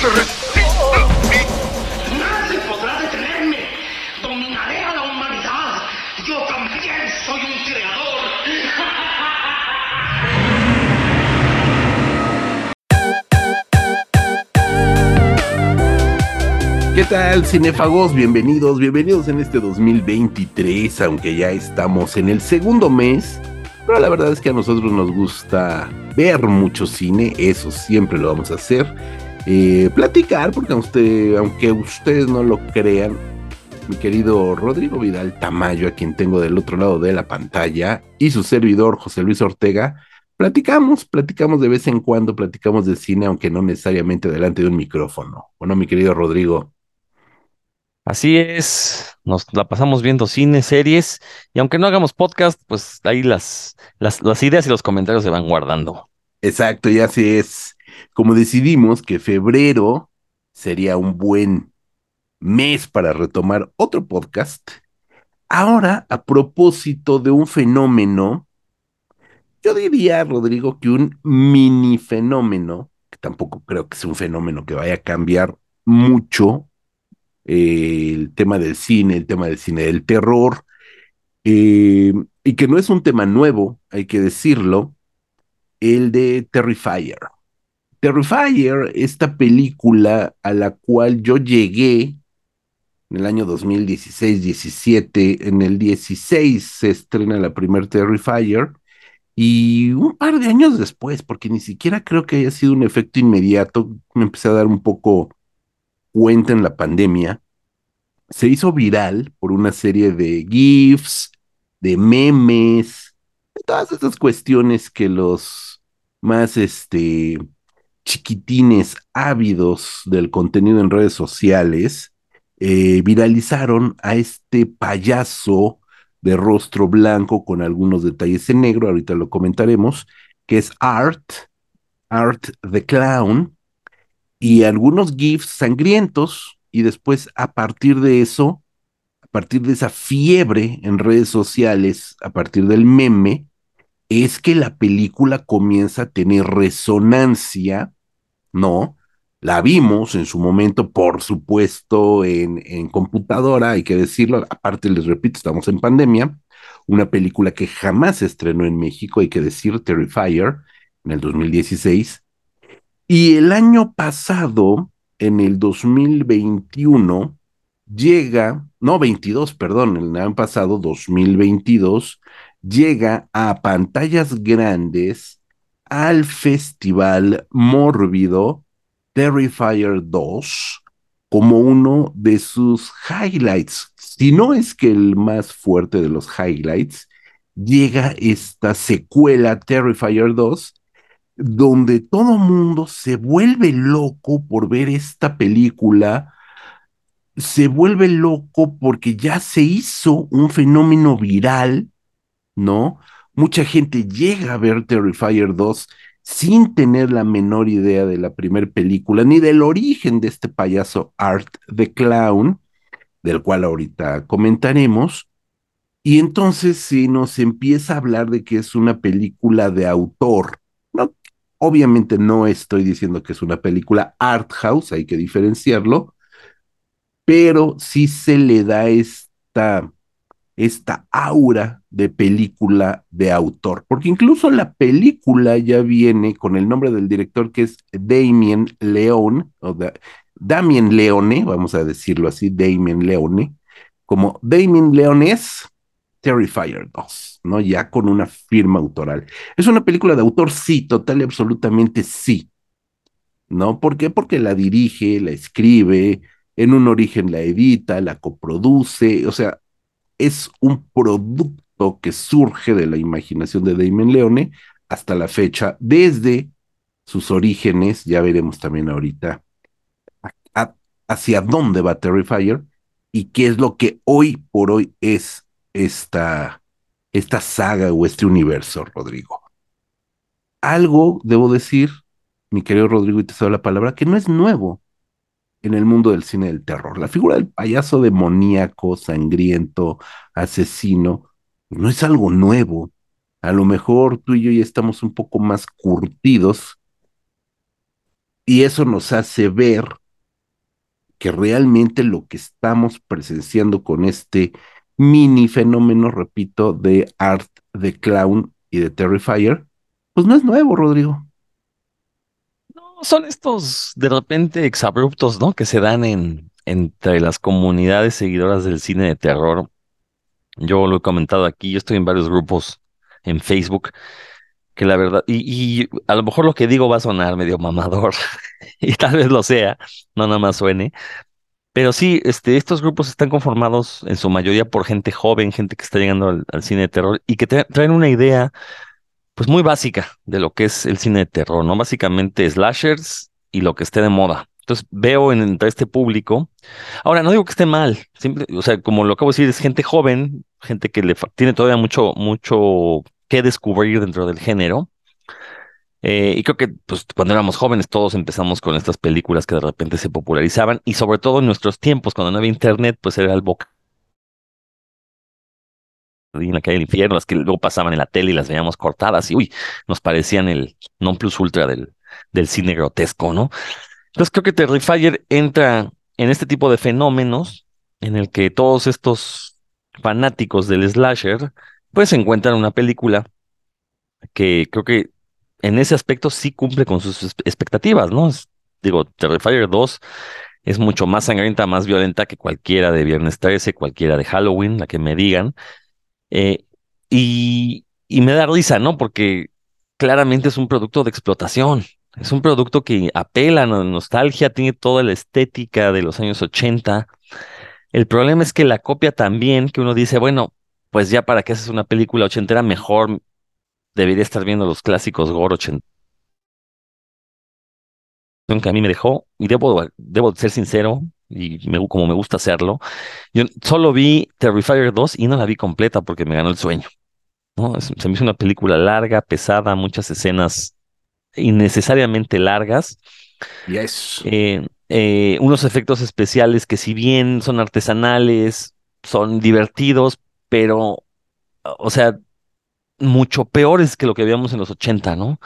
Se resista. Nadie podrá detenerme. Dominaré a la humanidad. Yo también soy un creador. ¿Qué tal, cinéfagos? Bienvenidos, bienvenidos en este 2023, aunque ya estamos en el segundo mes. Pero la verdad es que a nosotros nos gusta ver mucho cine, eso siempre lo vamos a hacer. Eh, platicar, porque usted, aunque ustedes no lo crean, mi querido Rodrigo Vidal Tamayo, a quien tengo del otro lado de la pantalla, y su servidor José Luis Ortega, platicamos, platicamos de vez en cuando, platicamos de cine, aunque no necesariamente delante de un micrófono. Bueno, mi querido Rodrigo. Así es, nos la pasamos viendo cine, series, y aunque no hagamos podcast, pues ahí las, las, las ideas y los comentarios se van guardando. Exacto, y así es. Como decidimos que febrero sería un buen mes para retomar otro podcast, ahora a propósito de un fenómeno, yo diría, Rodrigo, que un mini fenómeno, que tampoco creo que sea un fenómeno que vaya a cambiar mucho eh, el tema del cine, el tema del cine del terror, eh, y que no es un tema nuevo, hay que decirlo, el de Terrifier. Terrifier, esta película a la cual yo llegué en el año 2016-17, en el 16 se estrena la primer Terrifier, y un par de años después, porque ni siquiera creo que haya sido un efecto inmediato, me empecé a dar un poco cuenta en la pandemia, se hizo viral por una serie de GIFs, de memes, de todas esas cuestiones que los más este, chiquitines ávidos del contenido en redes sociales eh, viralizaron a este payaso de rostro blanco con algunos detalles en negro, ahorita lo comentaremos, que es Art, Art the Clown, y algunos GIFs sangrientos, y después a partir de eso, a partir de esa fiebre en redes sociales, a partir del meme, es que la película comienza a tener resonancia, ¿no? La vimos en su momento, por supuesto, en, en computadora, hay que decirlo, aparte les repito, estamos en pandemia, una película que jamás se estrenó en México, hay que decir, Terrifier, en el 2016, y el año pasado, en el 2021, llega, no 22, perdón, el año pasado, 2022, llega a pantallas grandes al festival mórbido Terrifier 2 como uno de sus highlights. Si no es que el más fuerte de los highlights, llega esta secuela Terrifier 2 donde todo mundo se vuelve loco por ver esta película, se vuelve loco porque ya se hizo un fenómeno viral, ¿no? Mucha gente llega a ver Terrifier 2 sin tener la menor idea de la primera película, ni del origen de este payaso Art the Clown, del cual ahorita comentaremos. Y entonces se nos empieza a hablar de que es una película de autor, ¿no? Obviamente no estoy diciendo que es una película art house, hay que diferenciarlo, pero sí se le da esta, esta aura de película de autor, porque incluso la película ya viene con el nombre del director que es Damien Leone, o da, Damien Leone, vamos a decirlo así, Damien Leone, como Damien Leone es Terrifier 2, ¿no? Ya con una firma autoral. ¿Es una película de autor? Sí, total y absolutamente sí. ¿No? ¿Por qué? Porque la dirige, la escribe, en un origen la edita, la coproduce, o sea, es un producto que surge de la imaginación de Damien Leone hasta la fecha, desde sus orígenes, ya veremos también ahorita hacia dónde va Terrifier y qué es lo que hoy por hoy es esta, esta saga o este universo, Rodrigo. Algo, debo decir, mi querido Rodrigo, y te doy la palabra, que no es nuevo en el mundo del cine del terror. La figura del payaso demoníaco, sangriento, asesino, no es algo nuevo. A lo mejor tú y yo ya estamos un poco más curtidos y eso nos hace ver que realmente lo que estamos presenciando con este mini fenómeno, repito, de Art, de Clown y de Terrifier, pues no es nuevo, Rodrigo. Son estos de repente exabruptos, ¿no? Que se dan en, entre las comunidades seguidoras del cine de terror. Yo lo he comentado aquí, yo estoy en varios grupos en Facebook, que la verdad, y, a lo mejor lo que digo va a sonar medio mamador, y tal vez lo sea, no nada más suene, pero sí, este, estos grupos están conformados en su mayoría por gente joven, gente que está llegando al, cine de terror y que tra- traen una idea pues muy básica de lo que es el cine de terror, ¿no? Básicamente slashers y lo que esté de moda. Entonces veo en, entre este público, ahora no digo que esté mal, o sea, como lo acabo de decir, es gente joven, gente que le tiene todavía mucho, mucho que descubrir dentro del género. Eh, y creo que pues, cuando éramos jóvenes todos empezamos con estas películas que de repente se popularizaban y sobre todo en nuestros tiempos, cuando no había internet, pues era el boca en la calle del infierno, las que luego pasaban en la tele y las veíamos cortadas y uy, nos parecían el non plus ultra del, del cine grotesco, ¿no? Entonces creo que Terrifier entra en este tipo de fenómenos en el que todos estos fanáticos del slasher pues encuentran una película que creo que en ese aspecto sí cumple con sus expectativas, ¿no? Es- digo, Terrifier 2 es mucho más sangrienta, más violenta que cualquiera de Viernes 13, cualquiera de Halloween, la que me digan. Eh, y, me da risa, ¿no? Porque claramente es un producto de explotación. Es un producto que apela a la nostalgia, tiene toda la estética de los años 80. El problema es que la copia también, que uno dice, bueno, pues ya para que haces una película ochentera, mejor debería estar viendo los clásicos gore ochenteros que a mí me dejó, y debo, debo ser sincero, y me, como me gusta hacerlo, yo solo vi Terrifier 2 y no la vi completa porque me ganó el sueño. ¿no? Es- se me hizo una película larga, pesada, muchas escenas innecesariamente largas, Yes. eh, eh, unos efectos especiales que si bien son artesanales, son divertidos, pero, o sea, mucho peores que lo que veíamos en los 80, ¿no?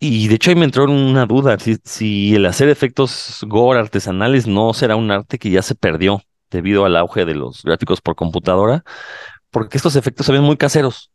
Y de hecho ahí me entró una duda, si, si el hacer efectos gore artesanales no será un arte que ya se perdió debido al auge de los gráficos por computadora, porque estos efectos se ven muy caseros,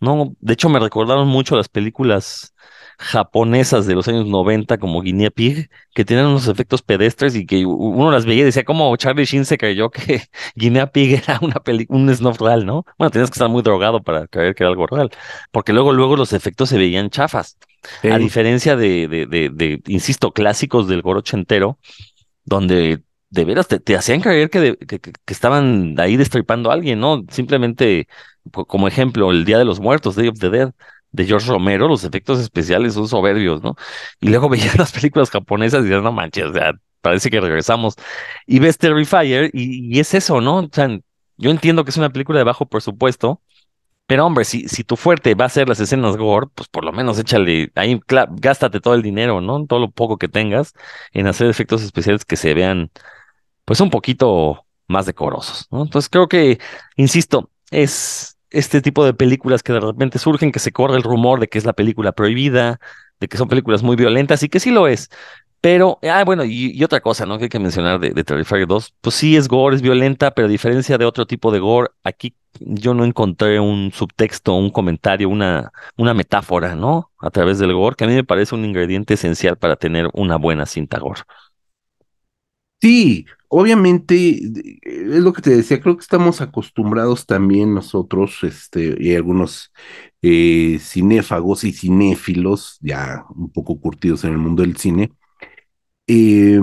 ¿no? De hecho me recordaron mucho las películas japonesas de los años 90 como Guinea Pig, que tienen unos efectos pedestres y que uno las veía y decía como Charlie Sheen se creyó que Guinea Pig era una peli un snuff real, ¿no? Bueno, tenías que estar muy drogado para creer que era algo real, porque luego luego los efectos se veían chafas. A diferencia de, de, de, de, insisto, clásicos del gore ochentero, donde de veras te, te hacían creer que, de- que, estaban ahí destripando a alguien, ¿no? Simplemente, co- como ejemplo, el Día de los Muertos, Day of the Dead, de George Romero, los efectos especiales son soberbios, ¿no? Y luego veías las películas japonesas y dices, no manches, o sea, parece que regresamos. Y ves Terrifier y, es eso, ¿no? O sea, yo entiendo que es una película de bajo presupuesto, pero hombre, si, si tu fuerte va a ser las escenas gore, pues por lo menos échale, ahí gástate todo el dinero, ¿no? Todo lo poco que tengas en hacer efectos especiales que se vean, pues un poquito más decorosos, ¿no? Entonces creo que, insisto, es este tipo de películas que de repente surgen, que se corre el rumor de que es la película prohibida, de que son películas muy violentas y que sí lo es. Pero, ah, bueno, y, otra cosa, ¿no? Que hay que mencionar de, de Terrifier 2, pues sí es gore, es violenta, pero a diferencia de otro tipo de gore, aquí yo no encontré un subtexto, un comentario, una, una metáfora, ¿no? A través del gore, que a mí me parece un ingrediente esencial para tener una buena cinta gore. Sí, obviamente, eh, es lo que te decía, creo que estamos acostumbrados también nosotros, este, y algunos eh, cinéfagos y cinéfilos, ya un poco curtidos en el mundo del cine, eh,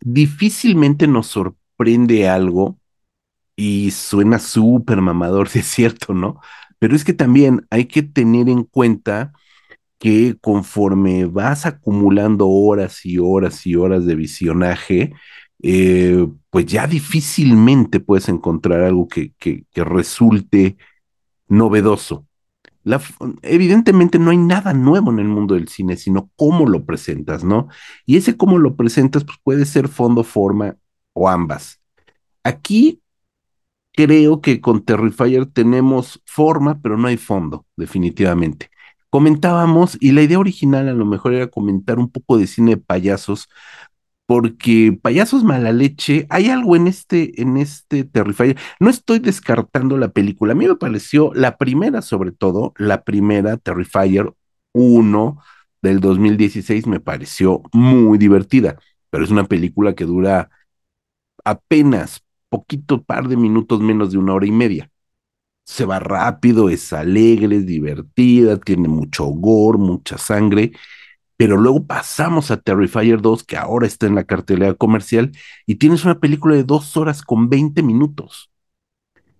difícilmente nos sorprende algo y suena súper mamador, si es cierto, ¿no? Pero es que también hay que tener en cuenta que conforme vas acumulando horas y horas y horas de visionaje, eh, pues ya difícilmente puedes encontrar algo que, que, resulte novedoso. La, evidentemente no hay nada nuevo en el mundo del cine, sino cómo lo presentas, ¿no? Y ese cómo lo presentas, pues puede ser fondo, forma o ambas. Aquí creo que con Terrifier tenemos forma, pero no hay fondo, definitivamente. Comentábamos, y la idea original a lo mejor era comentar un poco de cine de payasos, porque payasos mala leche, hay algo en este, en este Terrifier. No estoy descartando la película. A mí me pareció la primera, sobre todo, la primera Terrifier 1 del 2016 me pareció muy divertida, pero es una película que dura apenas poquito par de minutos menos de una hora y media. Se va rápido, es alegre, es divertida, tiene mucho gore, mucha sangre pero luego pasamos a Terrifier 2, que ahora está en la cartelera comercial, y tienes una película de dos horas con 20 minutos.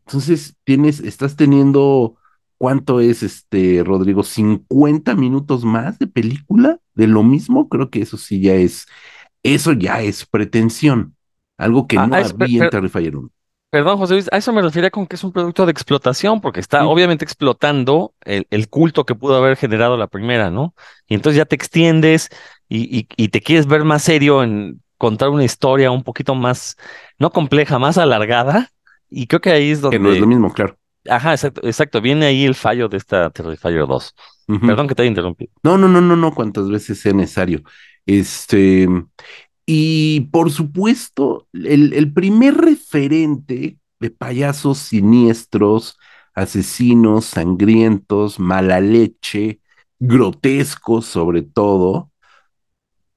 Entonces, tienes, estás teniendo, ¿cuánto es este, Rodrigo? ¿50 minutos más de película de lo mismo? Creo que eso sí ya es, eso ya es pretensión. Algo que Ah, no es- había per- en Terrifier 1. Perdón, José Luis, a eso me refería con que es un producto de explotación, porque está Sí. obviamente explotando el, el culto que pudo haber generado la primera, ¿no? Y entonces ya te extiendes y, y- y te quieres ver más serio en contar una historia un poquito más, no compleja, más alargada. Y creo que ahí es Que no es lo donde, mismo, claro. ajá, exacto, exacto, viene ahí el fallo de esta Terrifier 2. Ujú. Perdón que te haya interrumpido. No, no, no, no, no, cuantas veces sea necesario. Este, y por supuesto, el, primer referente de payasos siniestros, asesinos, sangrientos, mala leche, grotescos sobre todo,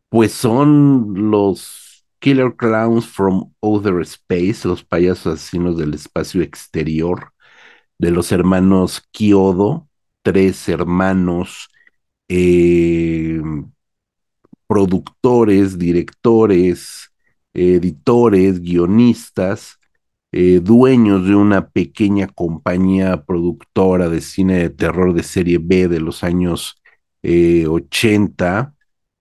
pues son los Killer Clowns from Outer Space, los payasos asesinos del espacio exterior, de los hermanos Kyodo, tres hermanos eh, productores, directores, editores, guionistas, eh, dueños de una pequeña compañía productora de cine de terror de serie B de los años eh, 80,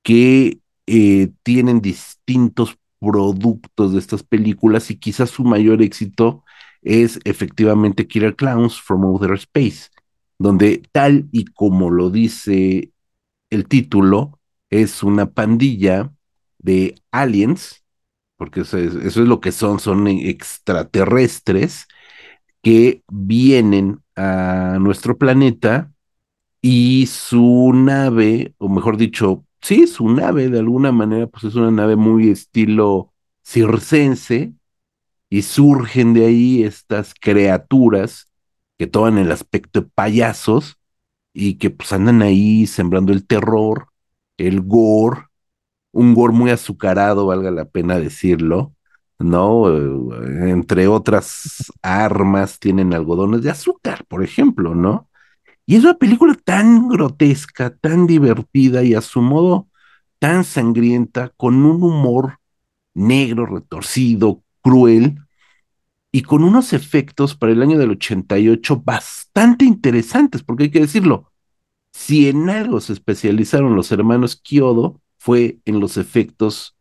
que eh, tienen distintos productos de estas películas y quizás su mayor éxito es efectivamente Killer Clowns from Outer Space, donde tal y como lo dice el título, es una pandilla de aliens, porque eso es, eso es lo que son, son extraterrestres que vienen a nuestro planeta y su nave, o mejor dicho, sí, su nave de alguna manera, pues es una nave muy estilo circense y surgen de ahí estas criaturas que toman el aspecto de payasos y que pues andan ahí sembrando el terror, el gore, un gore muy azucarado, valga la pena decirlo, ¿no? Eh, entre otras armas tienen algodones de azúcar, por ejemplo, ¿no? Y es una película tan grotesca, tan divertida y a su modo tan sangrienta, con un humor negro, retorcido, cruel, y con unos efectos para el año del 88 bastante interesantes, porque hay que decirlo, si en algo se especializaron los hermanos Kyodo fue en los efectos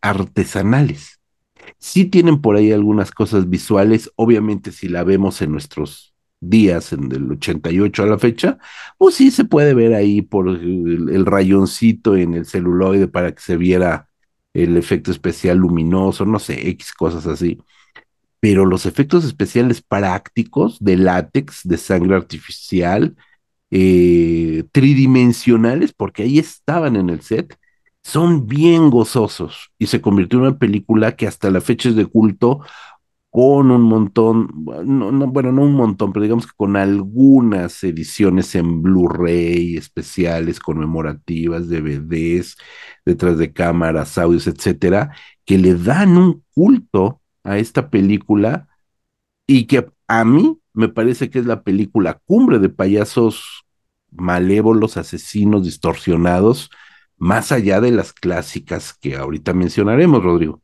artesanales. Sí tienen por ahí algunas cosas visuales, obviamente si la vemos en nuestros días, en el 88 a la fecha, pues sí se puede ver ahí por el, el rayoncito en el celuloide para que se viera el efecto especial luminoso, no sé, X cosas así. Pero los efectos especiales prácticos de látex, de sangre artificial, eh, tridimensionales, porque ahí estaban en el set, son bien gozosos y se convirtió en una película que hasta la fecha es de culto con un montón, no, no, bueno, no un montón, pero digamos que con algunas ediciones en Blu-ray especiales, conmemorativas, DVDs, detrás de cámaras, audios, etcétera, que le dan un culto a esta película y que a mí me parece que es la película cumbre de payasos malévolos, asesinos, distorsionados, más allá de las clásicas que ahorita mencionaremos, Rodrigo.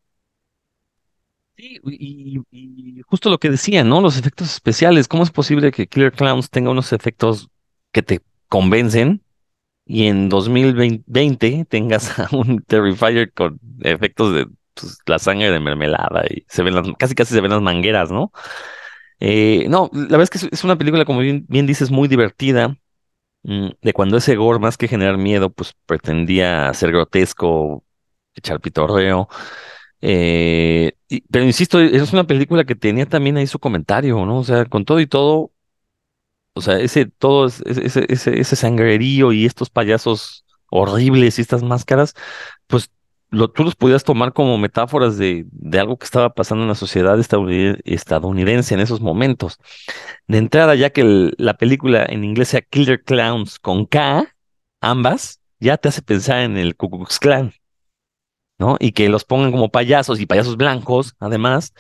Sí, y, justo lo que decía, ¿no? Los efectos especiales. ¿Cómo es posible que Killer Clowns tenga unos efectos que te convencen y en 2020 tengas a un Terrifier con efectos de pues, la sangre de mermelada y se ven las, casi casi se ven las mangueras, ¿no? Eh, no, la verdad es que es, una película, como bien, dices, muy divertida, de cuando ese gore, más que generar miedo, pues pretendía ser grotesco, echar pitorreo. Eh, pero insisto, es una película que tenía también ahí su comentario, ¿no? O sea, con todo y todo, o sea, ese todo es- ese, ese, ese, ese sangrerío y estos payasos horribles y estas máscaras, pues lo, tú los podías tomar como metáforas de, de algo que estaba pasando en la sociedad estadounid- estadounidense en esos momentos. De entrada, ya que la película en inglés sea Killer Clowns con K, ambas, ya te hace pensar en el Ku Klux Klan. ¿no? Y que los pongan como payasos y payasos blancos, además.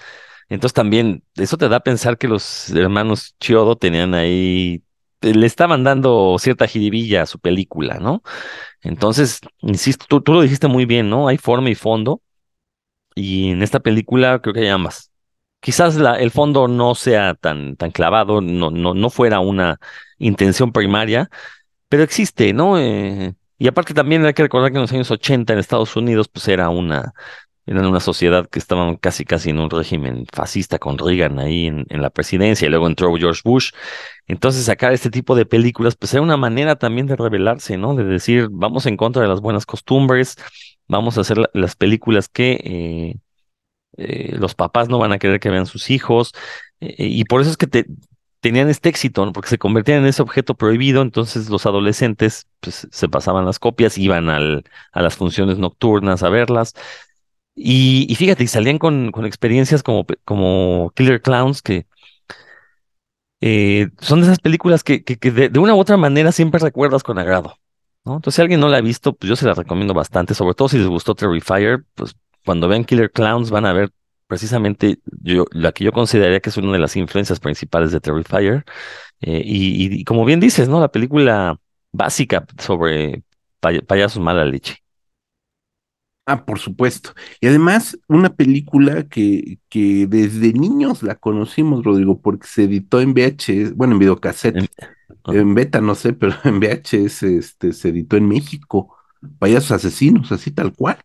Entonces también eso te da a pensar que los hermanos Chiodo tenían ahí, le estaban dando cierta jiribilla a su película, ¿no? Entonces, insisto, tú, lo dijiste muy bien, ¿no? Hay forma y fondo, y en esta película creo que hay ambas. Quizás el fondo no sea tan, tan clavado, no, no, no fuera una intención primaria, pero existe, ¿no? Eh, y aparte también hay que recordar que en los años 80 en Estados Unidos, pues era una, era una sociedad que estaban casi casi en un régimen fascista con Reagan ahí en, en la presidencia y luego entró George Bush. Entonces sacar este tipo de películas, pues era una manera también de rebelarse, ¿no? De decir, vamos en contra de las buenas costumbres, vamos a hacer la- las películas que eh, eh, los papás no van a querer que vean sus hijos, eh, y por eso es que te- tenían este éxito, ¿no? Porque se convertían en ese objeto prohibido, entonces los adolescentes pues, se pasaban las copias, iban al, a las funciones nocturnas a verlas, y, fíjate, salían con, experiencias como, Killer Clowns, que eh, son de esas películas que, de, una u otra manera siempre recuerdas con agrado. Entonces, si alguien no la ha visto, pues yo se la recomiendo bastante, sobre todo si les gustó Terrifier, pues cuando vean Killer Clowns van a ver precisamente yo, la que yo consideraría que es una de las influencias principales de Terrifier. eh, y como bien dices, ¿no? La película básica sobre pay- payasos mala leche. Ah, por supuesto. Y además, una película que, que desde niños la conocimos, Rodrigo, porque se editó en VHS, bueno, en videocassette, En- en beta no sé, pero en VHS este, se editó en México. Payasos asesinos, así tal cual.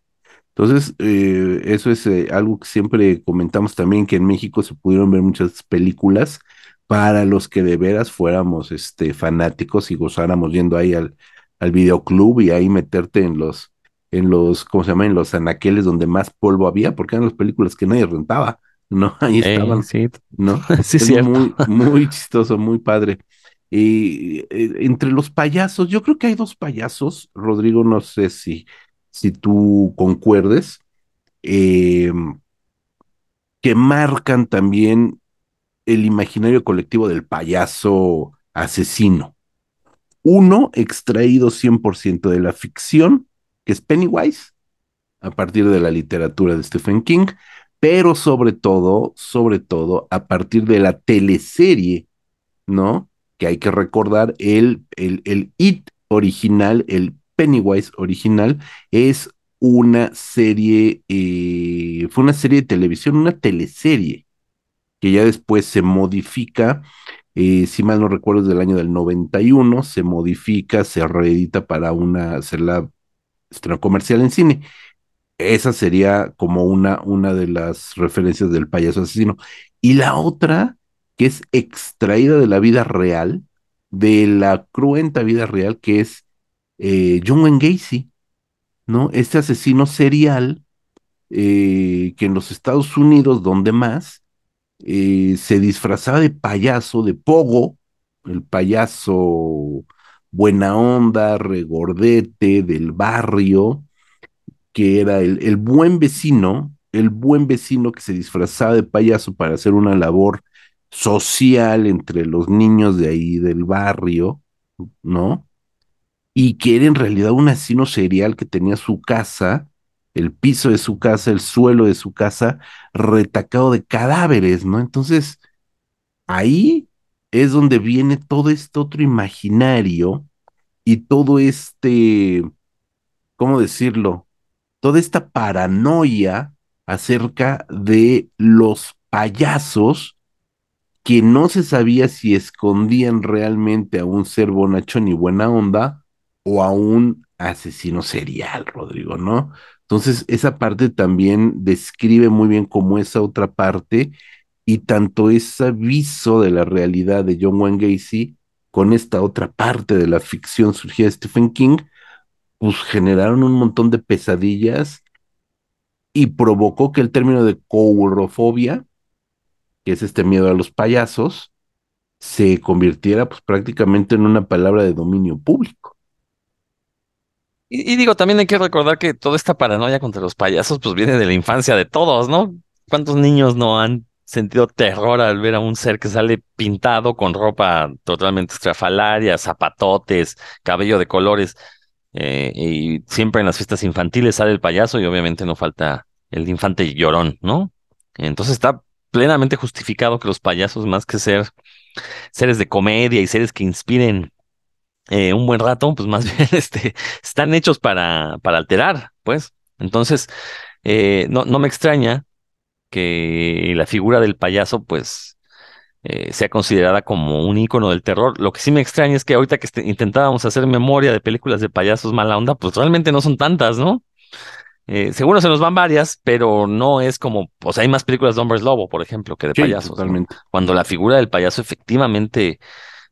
Entonces, eh, eso es eh, algo que siempre comentamos también, que en México se pudieron ver muchas películas para los que de veras fuéramos este, fanáticos y gozáramos yendo ahí al, al videoclub y ahí meterte en los, en los, ¿cómo se llama? En los anaqueles donde más polvo había, porque eran las películas que nadie rentaba, ¿no? Ahí estaban, sí, ¿no? sí, Es cierto. muy, muy chistoso, muy padre. Y eh, entre los payasos, yo creo que hay dos payasos, Rodrigo, no sé si, si tú concuerdes, eh, que marcan también el imaginario colectivo del payaso asesino. Uno extraído 100% de la ficción, que es Pennywise, a partir de la literatura de Stephen King, pero sobre todo, sobre todo, a partir de la teleserie, ¿no? Que hay que recordar, el, el, el It original, el Pennywise original, es una serie, eh, fue una serie de televisión, una teleserie, que ya después se modifica, eh, si mal no recuerdo, es del año del 91, se modifica, se reedita para una, hacer la estreno comercial en cine. Esa sería como una, una de las referencias del payaso asesino. Y la otra, que es extraída de la vida real, de la cruenta vida real, que es eh, John Wayne Gacy, ¿no? Este asesino serial eh, que en los Estados Unidos, donde más, eh, se disfrazaba de payaso, de pogo, el payaso buena onda, regordete del barrio, que era el, el buen vecino, el buen vecino que se disfrazaba de payaso para hacer una labor social entre los niños de ahí del barrio, ¿no? Y que era en realidad un asesino serial que tenía su casa, el piso de su casa, el suelo de su casa, retacado de cadáveres, ¿no? Entonces, ahí es donde viene todo este otro imaginario y todo este, ¿cómo decirlo? Toda esta paranoia acerca de los payasos que no se sabía si escondían realmente a un ser bonachón y buena onda o a un asesino serial, Rodrigo, ¿no? Entonces, esa parte también describe muy bien cómo esa otra parte y tanto ese aviso de la realidad de John Wayne Gacy con esta otra parte de la ficción surgida de Stephen King, pues generaron un montón de pesadillas y provocó que el término de courofobia, que es este miedo a los payasos, se convirtiera pues prácticamente en una palabra de dominio público. Y, y, digo, también hay que recordar que toda esta paranoia contra los payasos pues viene de la infancia de todos, ¿no? ¿Cuántos niños no han sentido terror al ver a un ser que sale pintado con ropa totalmente estrafalaria, zapatotes, cabello de colores? Eh, y siempre en las fiestas infantiles sale el payaso y obviamente no falta el infante llorón, ¿no? Entonces está plenamente justificado que los payasos, más que ser seres de comedia y seres que inspiren eh, un buen rato, pues más bien este, están hechos para, para alterar, pues. Entonces, eh, no, no me extraña que la figura del payaso, pues, eh, sea considerada como un icono del terror. Lo que sí me extraña es que ahorita que este, intentábamos hacer memoria de películas de payasos mala onda, pues realmente no son tantas, ¿no? Eh, seguro se nos van varias, pero no es como, o sea, hay más películas de hombres lobo, por ejemplo, que de Sí, payasos. Cuando la figura del payaso efectivamente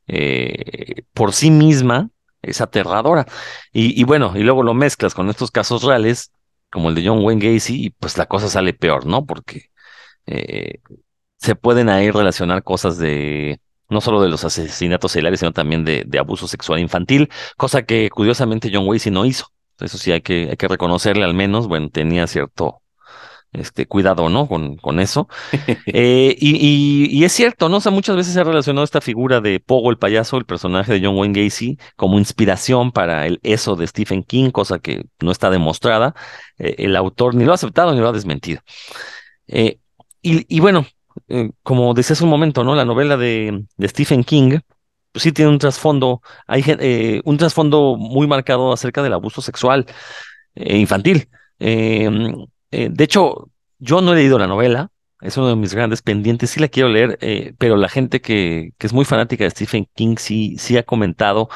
eh, por sí misma es aterradora. Y, y bueno, y luego lo mezclas con estos casos reales, como el de John Wayne Gacy, y pues la cosa sale peor, ¿no? Porque eh, se pueden ahí relacionar cosas de, no solo de los asesinatos seriales, sino también de, abuso sexual infantil, cosa que curiosamente John Gacy no hizo. Eso sí que, hay que reconocerle al menos, bueno, tenía cierto este, cuidado, ¿no? Con, con eso. Eh, y, y- y es cierto, ¿no? O sea, muchas veces se ha relacionado esta figura de Pogo el payaso, el personaje de John Wayne Gacy, como inspiración para el eso de Stephen King, cosa que no está demostrada. Eh, el autor ni lo ha aceptado ni lo ha desmentido. Eh, y, y bueno, como decía hace un momento, ¿no? La novela de, de Stephen King, pues sí tiene un trasfondo, hay eh, un trasfondo muy marcado acerca del abuso sexual infantil. Eh, eh, de hecho, yo no he leído la novela, es uno de mis grandes pendientes, sí la quiero leer, eh, pero la gente que, que es muy fanática de Stephen King sí, sí ha comentado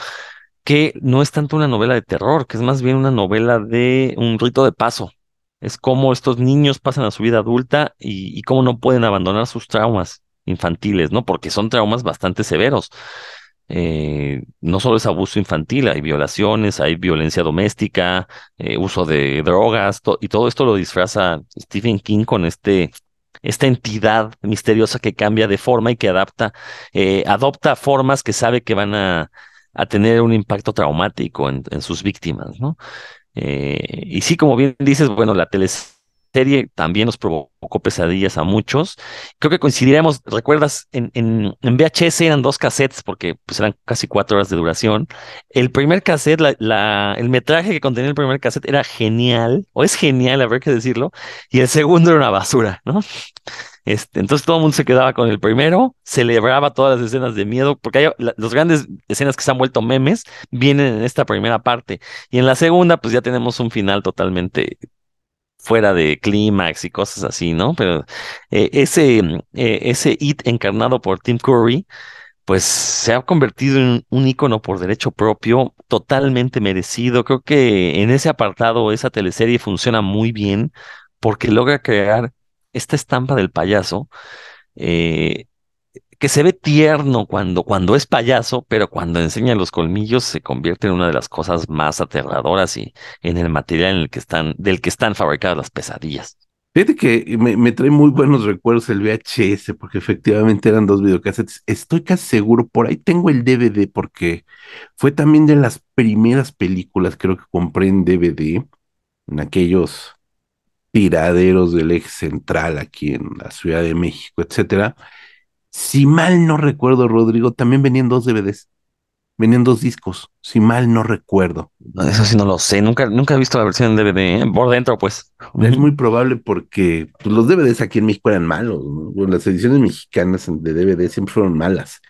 que no es tanto una novela de terror, que es más bien una novela de un rito de paso. Es cómo estos niños pasan a su vida adulta y, y cómo no pueden abandonar sus traumas infantiles, ¿no? Porque son traumas bastante severos. Eh, no solo es abuso infantil, hay violaciones, hay violencia doméstica, eh, uso de drogas, y todo esto lo disfraza Stephen King con este, esta entidad misteriosa que cambia de forma y que adapta, eh, adopta formas que sabe que van a, a tener un impacto traumático en, sus víctimas, ¿no? Y sí, como bien dices, bueno, la teleserie también nos provocó pesadillas a muchos. Creo que coincidiremos, ¿recuerdas? En, en, VHS eran dos cassettes porque pues eran casi cuatro horas de duración. El primer cassette, la, el metraje que contenía el primer cassette era genial, o es genial, habrá que decirlo, y el segundo era una basura, ¿no? Este, entonces todo el mundo se quedaba con el primero, celebraba todas las escenas de miedo, porque hay la- las grandes escenas que se han vuelto memes vienen en esta primera parte. Y en la segunda, pues ya tenemos un final totalmente fuera de clímax y cosas así, ¿no? Pero eh, ese, mm, eh, ese It encarnado por Tim Curry, pues se ha convertido en un ícono por derecho propio, totalmente merecido. Creo que en ese apartado, esa teleserie funciona muy bien porque logra crear esta estampa del payaso. eh, que se ve tierno cuando, cuando es payaso, pero cuando enseña los colmillos se convierte en una de las cosas más aterradoras y en el material en el que están, del que están fabricadas las pesadillas. Fíjate que me, me trae muy buenos recuerdos el VHS, porque efectivamente eran dos videocassettes. Estoy casi seguro, por ahí tengo el DVD, porque fue también de las primeras películas, creo que compré en DVD, en aquellos tiraderos del eje central aquí en la Ciudad de México, etcétera. Si mal no recuerdo, Rodrigo, también venían dos DVDs, venían dos discos, si mal no recuerdo. Eso sí no lo sé, nunca, nunca he visto la versión en DVD, ¿eh? por dentro pues. Es muy probable porque pues, los DVDs aquí en México eran malos, ¿no? Bueno, las ediciones mexicanas de DVD siempre fueron malas.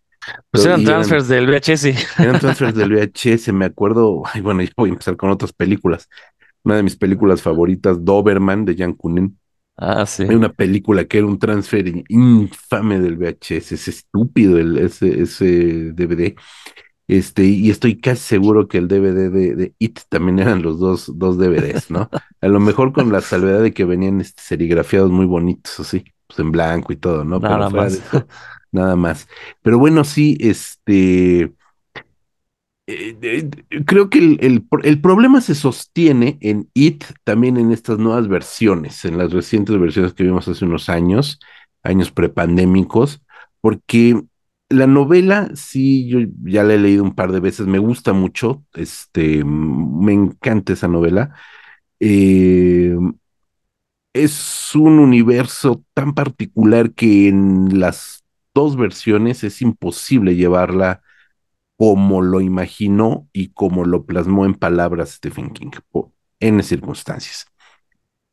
Pues eran transfers del VHS. Eran transfers del VHS, me acuerdo. Ay, bueno, ya voy a empezar con otras películas. Una de mis películas favoritas, Doberman, de Jan Kunen. Ah, sí. Hay una película que era un transfer infame del VHS, es estúpido el, ese, ese DVD. Este, y estoy casi seguro que el DVD de, de It también eran los dos, dos DVDs, ¿no? A lo mejor con la salvedad de que venían este, serigrafiados muy bonitos, así, pues en blanco y todo, ¿no? Pero Nada fuera más. de nada más. Pero bueno, sí, este, eh, eh, creo que el, el, pro- el problema se sostiene en It, también en estas nuevas versiones, en las recientes versiones que vimos hace unos años, años prepandémicos, porque la novela, sí, yo ya la he leído un par de veces, me gusta mucho, este, me encanta esa novela. Eh, es un universo tan particular que en las dos versiones es imposible llevarla como lo imaginó y como lo plasmó en palabras Stephen King, por N circunstancias.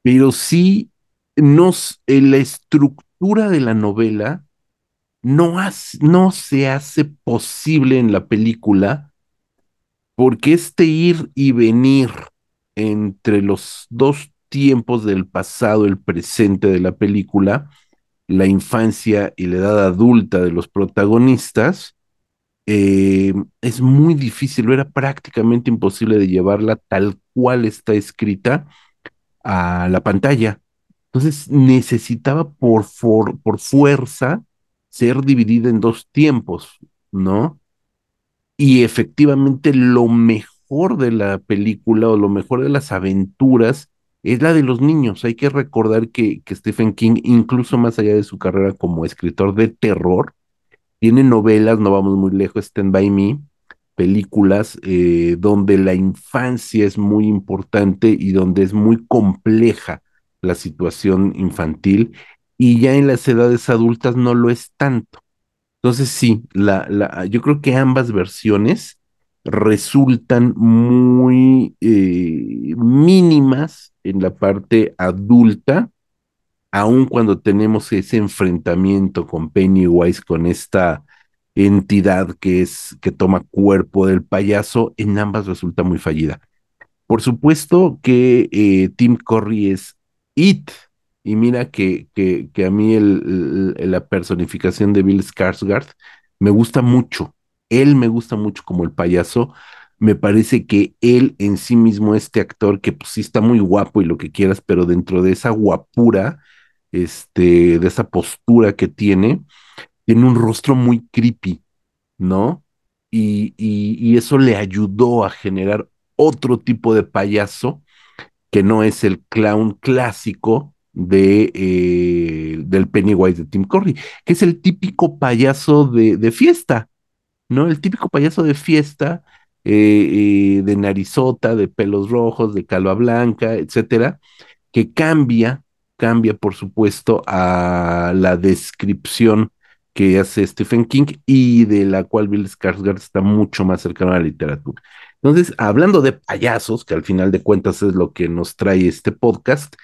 Pero sí, nos, en la estructura de la novela no, no se hace posible en la película porque este ir y venir entre los dos tiempos del pasado, el presente de la película, la infancia y la edad adulta de los protagonistas, eh, es muy difícil, era prácticamente imposible de llevarla tal cual está escrita a la pantalla. Entonces necesitaba por, for- por fuerza ser dividida en dos tiempos, ¿no? Y efectivamente lo mejor de la película o lo mejor de las aventuras es la de los niños. Hay que recordar que, que Stephen King, incluso más allá de su carrera como escritor de terror, tiene novelas, no vamos muy lejos, Stand By Me, películas eh, donde la infancia es muy importante y donde es muy compleja la situación infantil y ya en las edades adultas no lo es tanto. Entonces sí, la, la, yo creo que ambas versiones resultan muy eh, mínimas en la parte adulta aun cuando tenemos ese enfrentamiento con Pennywise, con esta entidad que es que toma cuerpo del payaso, en ambas resulta muy fallida. Por supuesto que eh, Tim Curry es It, y mira que, que, que a mí la personificación de Bill Skarsgård me gusta mucho. Él me gusta mucho como el payaso. Me parece que él en sí mismo, este actor, que pues sí está muy guapo y lo que quieras, pero dentro de esa guapura, este, de esa postura que tiene, tiene un rostro muy creepy, ¿no? Y, y, eso le ayudó a generar otro tipo de payaso que no es el clown clásico de, eh, del Pennywise de Tim Curry, que es el típico payaso de, de fiesta, ¿no? El típico payaso de fiesta, eh, eh, de narizota, de pelos rojos, de calva blanca, etcétera, que cambia, cambia, por supuesto, a la descripción que hace Stephen King y de la cual Bill Skarsgård está mucho más cercano a la literatura. Entonces, hablando de payasos, que al final de cuentas es lo que nos trae este podcast,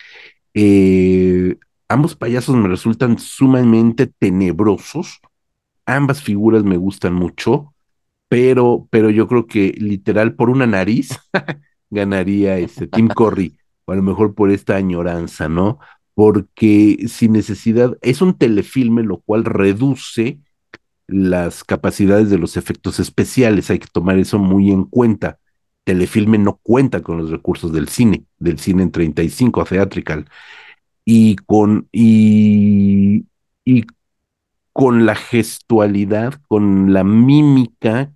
eh, ambos payasos me resultan sumamente tenebrosos, ambas figuras me gustan mucho, pero, pero yo creo que literal por una nariz ganaría este Tim Curry, o a lo mejor por esta añoranza, ¿no? Porque sin necesidad, es un telefilme, lo cual reduce las capacidades de los efectos especiales, hay que tomar eso muy en cuenta. Telefilme no cuenta con los recursos del cine, del cine en 35 theatrical, y con, y, y con la gestualidad, con la mímica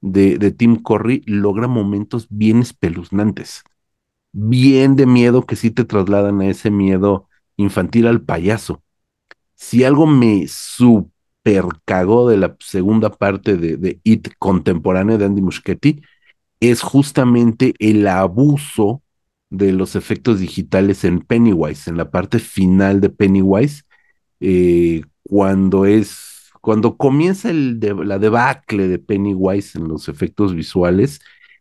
de, de Tim Curry, logra momentos bien espeluznantes, bien de miedo que sí te trasladan a ese miedo infantil al payaso. Si algo me super cagó de la segunda parte de, de It contemporánea de Andy Muschietti, es justamente el abuso de los efectos digitales en Pennywise, en la parte final de Pennywise, eh, cuando es, cuando comienza el la debacle de Pennywise en los efectos visuales,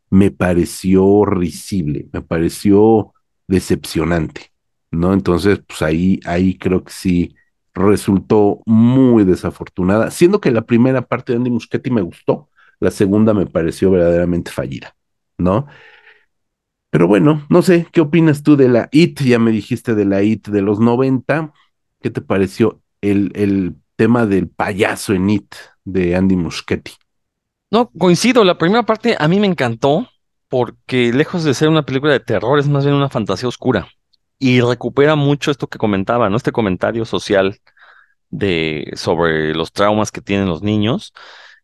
me pareció risible, me pareció decepcionante, ¿no? Entonces, pues ahí, ahí creo que sí resultó muy desafortunada, siendo que la primera parte de Andy Muschietti me gustó, la segunda me pareció verdaderamente fallida, ¿no? Pero bueno, no sé, ¿qué opinas tú de la IT? Ya me dijiste de la IT de los 90. ¿Qué te pareció el, el tema del payaso en IT de Andy Muschietti? No, coincido, la primera parte a mí me encantó porque lejos de ser una película de terror es más bien una fantasía oscura y recupera mucho esto que comentaba, ¿no? Este comentario social de sobre los traumas que tienen los niños.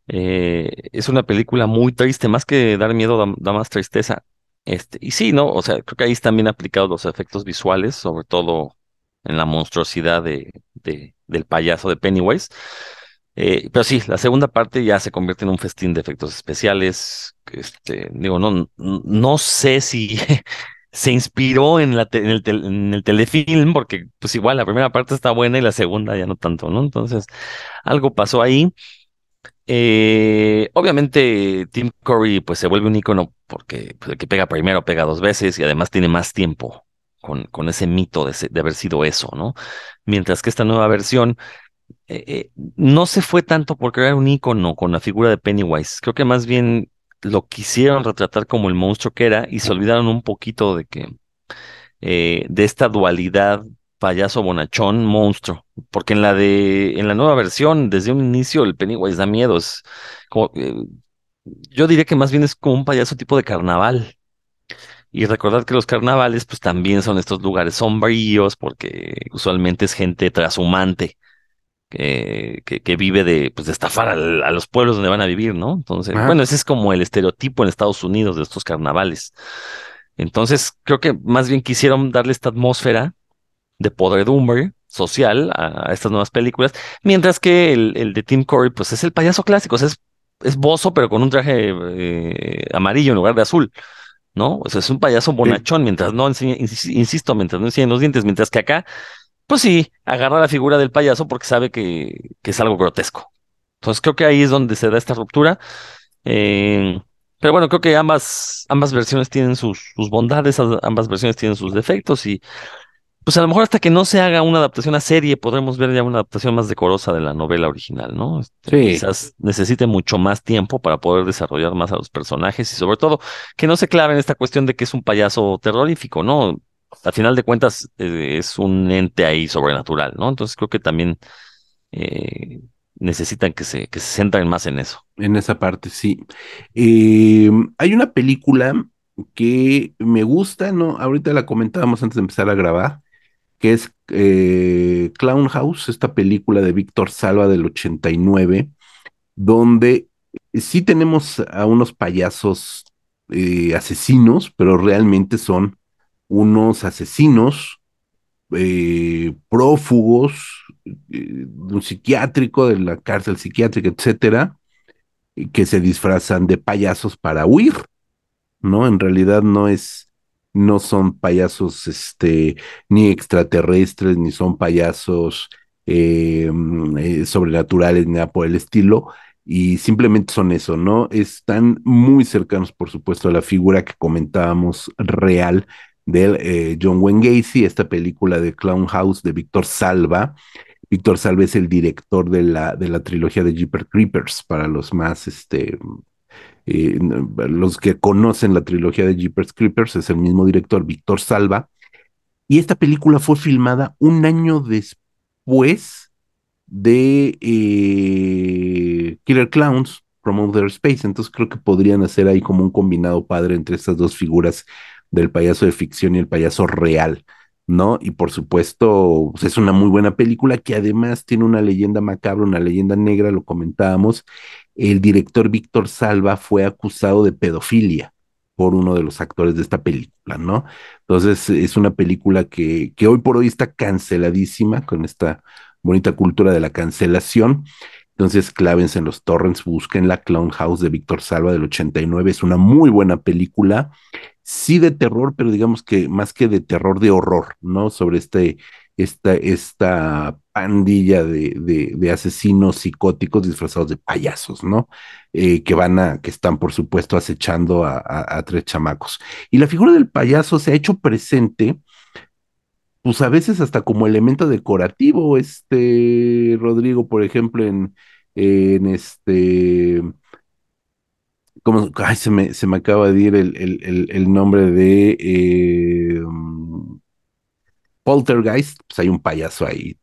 Eh, es una película muy triste, más que dar miedo, da, más tristeza. Este, y sí, ¿no? O sea, creo que ahí están bien aplicados los efectos visuales, sobre todo en la monstruosidad de, de- del payaso de Pennywise. Eh, pero sí, la segunda parte ya se convierte en un festín de efectos especiales. Este, digo, no, no sé si se inspiró en, el, telefilm, porque pues igual la primera parte está buena y la segunda ya no tanto, ¿no? Entonces, algo pasó ahí. Eh, obviamente Tim Curry pues se vuelve un icono porque pues, el que pega primero pega dos veces y además tiene más tiempo con, con ese mito de haber sido eso, ¿no? Mientras que esta nueva versión eh, eh, no se fue tanto por crear un icono con la figura de Pennywise. Creo que más bien lo quisieron retratar como el monstruo que era y se olvidaron un poquito de que eh, de esta dualidad payaso bonachón monstruo, porque en la de en la nueva versión desde un inicio el Pennywise da miedo, yo diría que más bien es como un payaso tipo de carnaval. Y recordad que los carnavales pues también son estos lugares sombríos porque usualmente es gente trashumante que, que, que vive de, pues, de estafar a los pueblos donde van a vivir, ¿no? Entonces, Ajá. bueno, ese es como el estereotipo en Estados Unidos de estos carnavales. Entonces, creo que más bien quisieron darle esta atmósfera de podredumbre social a, a estas nuevas películas, mientras que el, el de Tim Curry, pues es el payaso clásico, o sea, es, es bozo, pero con un traje eh, amarillo en lugar de azul. ¿No? O sea, es un payaso bonachón, mientras no insis- insisto, mientras no enseñen los dientes, mientras que acá pues sí, agarra la figura del payaso porque sabe que, que es algo grotesco. Entonces creo que ahí es donde se da esta ruptura. Eh, pero bueno, creo que ambas, ambas versiones tienen sus, sus bondades, ambas versiones tienen sus defectos y pues a lo mejor hasta que no se haga una adaptación a serie podremos ver ya una adaptación más decorosa de la novela original, ¿no? Este, Sí. Quizás necesite mucho más tiempo para poder desarrollar más a los personajes y sobre todo que no se clave en esta cuestión de que es un payaso terrorífico, ¿no? Al final de cuentas eh, es un ente ahí sobrenatural, ¿no? Entonces creo que también eh, necesitan que se, que se centren más en eso. En esa parte, sí. Eh, hay una película que me gusta, ¿no? Ahorita la comentábamos antes de empezar a grabar, que es eh, Clown House, esta película de Víctor Salva del 89, donde sí tenemos a unos payasos asesinos, pero realmente son unos asesinos eh, prófugos eh, un psiquiátrico, de la cárcel psiquiátrica, etcétera, que se disfrazan de payasos para huir, ¿no? En realidad no es, no son payasos, este, ni extraterrestres, ni son payasos eh, mm, sobrenaturales, ni nada por el estilo, y simplemente son eso, ¿no? Están muy cercanos, por supuesto, a la figura que comentábamos real de eh, John Wayne Gacy, esta película de Clown House de Víctor Salva. Víctor Salva es el director de la, de la trilogía de Jeepers Creepers, para los más, este, eh, los que conocen la trilogía de Jeepers Creepers, es el mismo director, Víctor Salva. Y esta película fue filmada un año después de eh, Killer Clowns from Outer Space. Entonces creo que podrían hacer ahí como un combinado padre entre estas dos figuras del payaso de ficción y el payaso real, ¿no? Y por supuesto, pues, es una muy buena película que además tiene una leyenda macabra, una leyenda negra, lo comentábamos. El director Víctor Salva fue acusado de pedofilia por uno de los actores de esta película, ¿no? Entonces es una película que, que hoy por hoy está canceladísima con esta bonita cultura de la cancelación. Entonces, clávense en los torrents, busquen la Clown House de Víctor Salva del 89. Es una muy buena película, sí de terror, pero digamos que más que de terror, de horror, ¿no? Sobre este, esta, esta pandilla de, de, asesinos psicóticos disfrazados de payasos, ¿no? Eh, que van a, que están, por supuesto, acechando a, a, a tres chamacos. Y la figura del payaso se ha hecho presente pues a veces hasta como elemento decorativo, este, Rodrigo, por ejemplo, en, en este, como, ay, se me, se me acaba de ir el, el, el, el nombre de eh, um, Poltergeist, pues hay un payaso ahí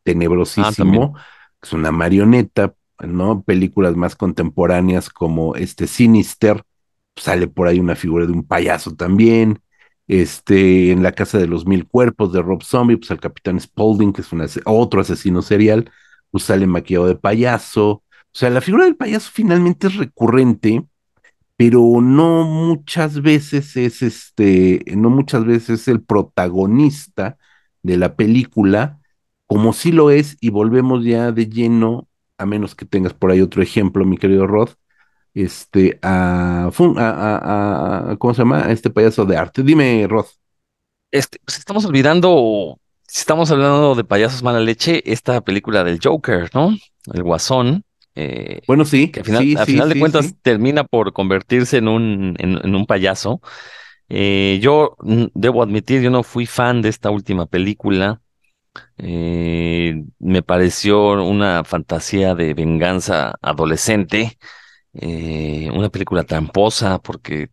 Ah, tenebrosísimo, también. es una marioneta ¿no? Películas más contemporáneas como este Sinister, sale por ahí una figura de un payaso también. Este, en la casa de los mil cuerpos de Rob Zombie, pues el capitán Spaulding, que es un otro asesino serial, pues sale maquillado de payaso. O sea, la figura del payaso finalmente es recurrente, pero no muchas veces es este, no muchas veces es el protagonista de la película, como sí lo es, y volvemos ya de lleno, a menos que tengas por ahí otro ejemplo, mi querido Rod, este, a, a, a- a- ¿cómo se llama? Este payaso de arte. Dime, Rod. Este, pues estamos olvidando, si estamos hablando de payasos mala leche, esta película del Joker, ¿no? El Guasón, eh, Bueno, sí, que al final, sí, al sí, final de sí, cuentas termina por convertirse en un, en, en un payaso. Eh, yo debo admitir, yo no fui fan de esta última película. Eh, me pareció una fantasía de venganza adolescente, una película tramposa, porque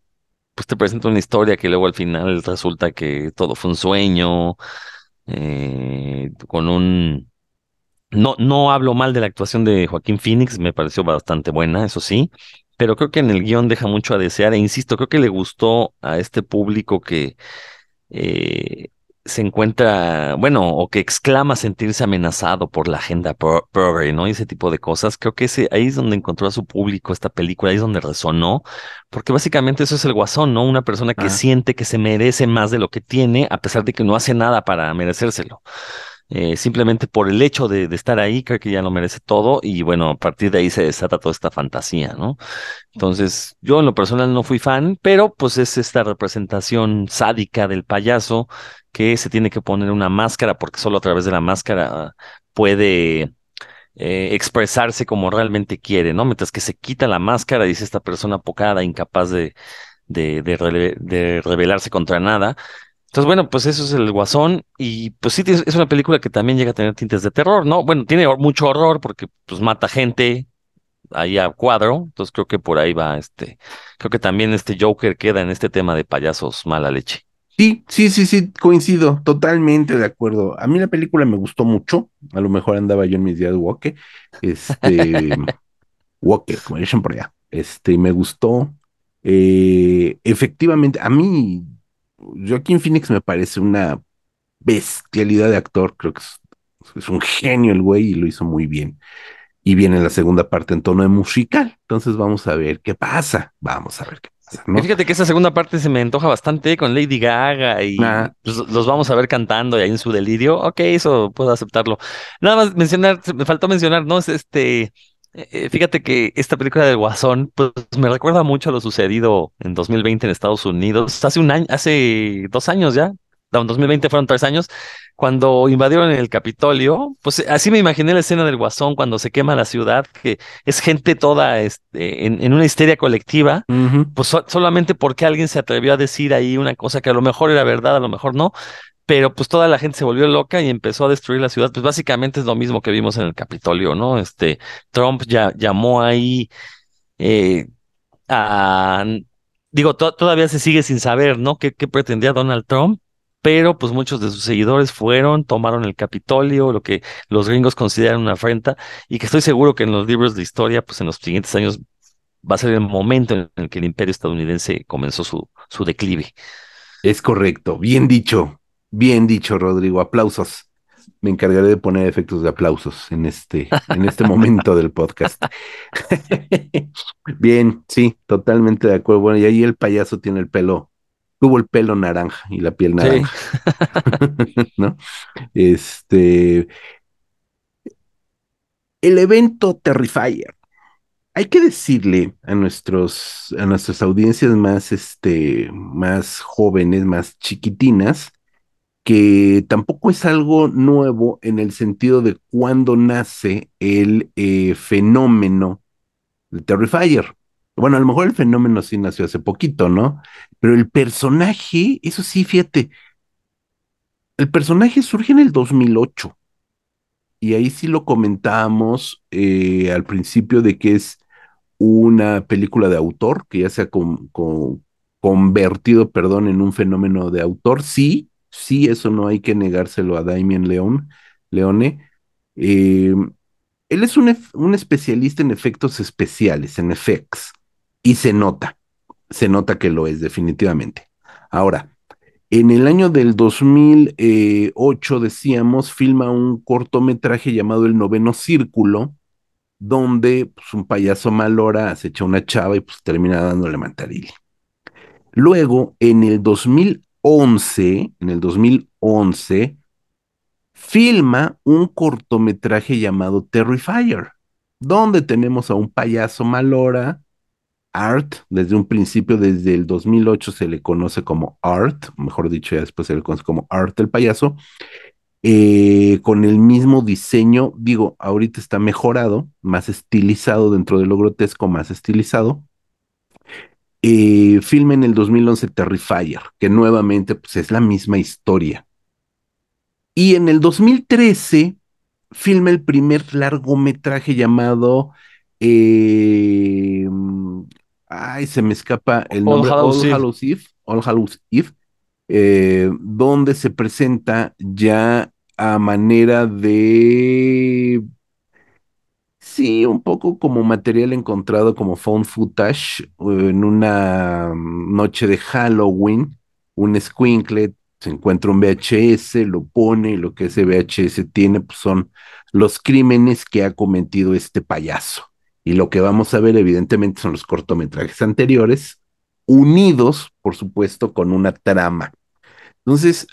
pues te presenta una historia que luego al final resulta que todo fue un sueño, con un... No, no hablo mal de la actuación de Joaquín Phoenix, me pareció bastante buena, eso sí, pero creo que en el guion deja mucho a desear e insisto, creo que le gustó a este público que eh, se encuentra, bueno, o que exclama sentirse amenazado por la agenda pro- progre, ¿no? Y ese tipo de cosas. Creo que ese, ahí es donde encontró a su público esta película, ahí es donde resonó, porque básicamente eso es el guasón, ¿no? Una persona que Ah. siente que se merece más de lo que tiene, a pesar de que no hace nada para merecérselo. Eh, simplemente por el hecho de, de estar ahí, creo que ya lo merece todo, y bueno, a partir de ahí se desata toda esta fantasía, ¿no? Entonces, yo en lo personal no fui fan, pero pues es esta representación sádica del payaso que se tiene que poner una máscara porque solo a través de la máscara puede eh, expresarse como realmente quiere, ¿no? Mientras que se quita la máscara, dice esta persona apocada, incapaz de, de, de, rele- de rebelarse contra nada. Entonces, bueno, pues eso es el Guasón y pues sí, es una película que también llega a tener tintes de terror, ¿no? Bueno, tiene mucho horror porque pues mata gente, ahí a cuadro, entonces creo que por ahí va este, creo que también este Joker queda en este tema de payasos mala leche. Sí, sí, sí, sí, coincido, totalmente de acuerdo. A mí la película me gustó mucho, a lo mejor andaba yo en mis días woke, este, woke, como dicen por allá, este, me gustó. Eh, efectivamente, a mí, Joaquín Phoenix me parece una bestialidad de actor, creo que es, es un genio el güey y lo hizo muy bien. Y viene la segunda parte en tono de musical, entonces vamos a ver qué pasa, vamos a ver qué pasa, fíjate que esa segunda parte se me antoja bastante con Lady Gaga y Ah. pues, los vamos a ver cantando y ahí en su delirio. Ok, eso puedo aceptarlo. Nada más mencionar, me faltó mencionar, ¿no? Es este, eh, eh, fíjate que esta película del Guasón, pues me recuerda mucho a lo sucedido en 2020 en Estados Unidos, hace un año, hace dos años ya. En 2020 fueron tres años, cuando invadieron el Capitolio, pues así me imaginé la escena del Guasón cuando se quema la ciudad, que es gente toda este, en, en una histeria colectiva. Pues so- solamente porque alguien se atrevió a decir ahí una cosa que a lo mejor era verdad, a lo mejor no, pero pues toda la gente se volvió loca y empezó a destruir la ciudad. Pues básicamente es lo mismo que vimos en el Capitolio, ¿no? Este, Trump ya llamó ahí eh, a, digo, to- todavía se sigue sin saber, ¿no? ¿Qué, qué pretendía Donald Trump? Pero pues muchos de sus seguidores fueron, tomaron el Capitolio, lo que los gringos consideran una afrenta, y que estoy seguro que en los libros de historia, pues en los siguientes años va a ser el momento en el que el imperio estadounidense comenzó su, su declive. Es correcto, bien dicho, bien dicho, Rodrigo. Aplausos. Me encargaré de poner efectos de aplausos en este, en este momento del podcast. Bien, sí, totalmente de acuerdo. Bueno, y ahí el payaso tiene el pelo, tuvo el pelo naranja y la piel naranja, ¿no? Este, el evento Terrifier. Hay que decirle a nuestros, a nuestras audiencias más, este, más jóvenes, más chiquitinas, que tampoco es algo nuevo en el sentido de cuándo nace el eh, fenómeno de Terrifier. Bueno, a lo mejor el fenómeno sí nació hace poquito, ¿no? Pero el personaje, eso sí, fíjate, el personaje surge en el 2008 y ahí sí lo comentábamos eh, al principio de que es una película de autor que ya se ha con- con- convertido, perdón, en un fenómeno de autor. Sí, sí, eso no hay que negárselo a Damien León, Leone. Eh, Él es un, especialista en efectos especiales, en effects, y se nota, se nota que lo es definitivamente. Ahora, en el año del 2008, decíamos, filma un cortometraje llamado El Noveno Círculo, donde pues, un payaso malora acecha a una chava y pues termina dándole mantaril. Luego, en el 2011, en el 2011, filma un cortometraje llamado Terrifier, donde tenemos a un payaso malora, Art, desde un principio, desde el 2008 se le conoce como Art, mejor dicho, ya después se le conoce como Art el payaso, eh, con el mismo diseño, digo, ahorita está mejorado, más estilizado dentro de lo grotesco, más estilizado. Eh, filma en el 2011 Terrifier, que nuevamente pues, es la misma historia. Y en el 2013 filma el primer largometraje llamado eh, ay, se me escapa el nombre, All Hallows All Eve. Hallows Eve, All Hallows Eve, eh, donde se presenta ya a manera de, sí, un poco como material encontrado como found footage eh, en una mm, noche de Halloween, un squinklet, se encuentra un VHS, lo pone, y lo que ese VHS tiene pues, son los crímenes que ha cometido este payaso. Y lo que vamos a ver, evidentemente, son los cortometrajes anteriores, unidos, por supuesto, con una trama. Entonces,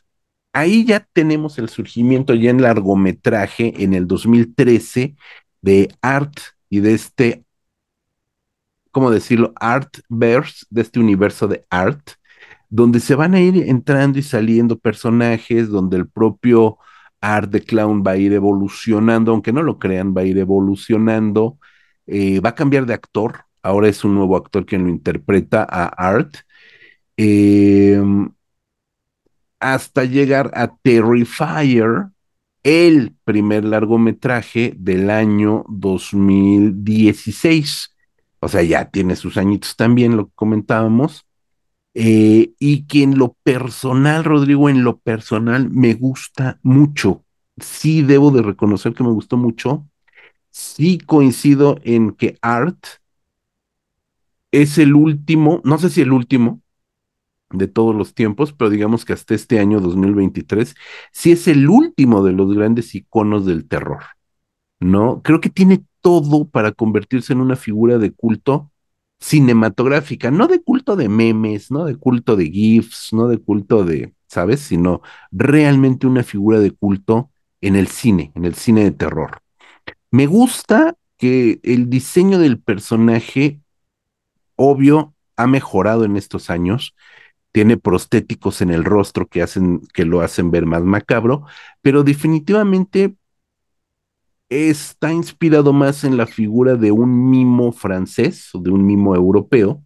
ahí ya tenemos el surgimiento ya en largometraje en el 2013 de Art y de este, ¿cómo decirlo? Artverse, de este universo de Art, donde se van a ir entrando y saliendo personajes, donde el propio Art de Clown va a ir evolucionando, aunque no lo crean, va a ir evolucionando eh, va a cambiar de actor, ahora es un nuevo actor quien lo interpreta a Art, eh, hasta llegar a Terrifier, el primer largometraje del año 2016. O sea, ya tiene sus añitos también, lo que comentábamos. Eh, y que en lo personal, Rodrigo, en lo personal me gusta mucho. Sí, debo de reconocer que me gustó mucho sí coincido en que Art es el último, no sé si el último de todos los tiempos, pero digamos que hasta este año 2023, sí es el último de los grandes iconos del terror, ¿no? Creo que tiene todo para convertirse en una figura de culto cinematográfica, no de culto de memes, no de culto de GIFs, no de culto de, ¿sabes? Sino realmente una figura de culto en el cine, en el cine de terror. Me gusta que el diseño del personaje, obvio, ha mejorado en estos años. Tiene prostéticos en el rostro que hacen, que lo hacen ver más macabro, pero definitivamente está inspirado más en la figura de un mimo francés o de un mimo europeo,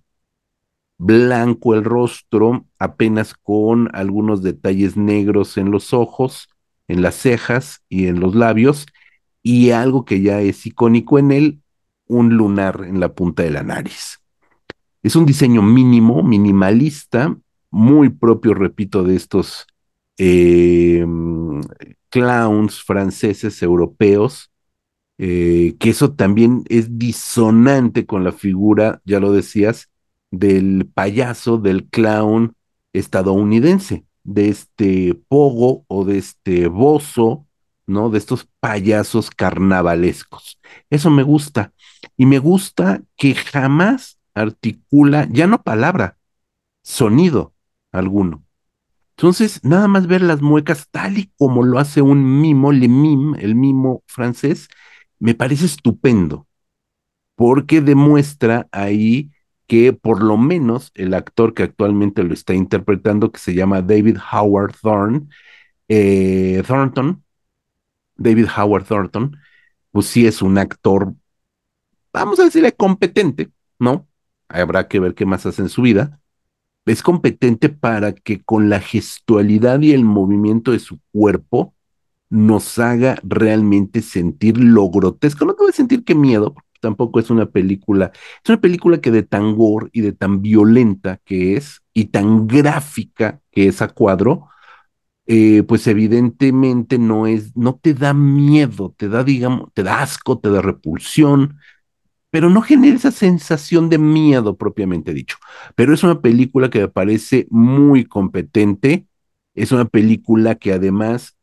blanco el rostro, apenas con algunos detalles negros en los ojos, en las cejas y en los labios, y algo que ya es icónico en él, un lunar en la punta de la nariz. Es un diseño mínimo, minimalista, muy propio, repito, de estos eh, clowns franceses europeos, eh, que eso también es disonante con la figura, ya lo decías, del payaso, del clown estadounidense, de este pogo o de este bozo, ¿no? De estos payasos carnavalescos. Eso me gusta. Y me gusta que jamás articula, ya no palabra, sonido alguno. Entonces, nada más ver las muecas tal y como lo hace un mimo, le mime, el mimo francés, me parece estupendo, porque demuestra ahí que por lo menos el actor que actualmente lo está interpretando, que se llama David Howard eh, Thornton, David Howard Thornton, pues sí es un actor, vamos a decirle competente, ¿no? Habrá que ver qué más hace en su vida. Es competente para que con la gestualidad y el movimiento de su cuerpo nos haga realmente sentir lo grotesco. No te voy a sentir qué miedo, tampoco es una película, es una película que de tan gore y de tan violenta que es, y tan gráfica que es a cuadro, eh, pues evidentemente no es, no te da miedo, te da, digamos, te da asco, te da repulsión, pero no genera esa sensación de miedo propiamente dicho. Pero es una película que me parece muy competente, es una película que además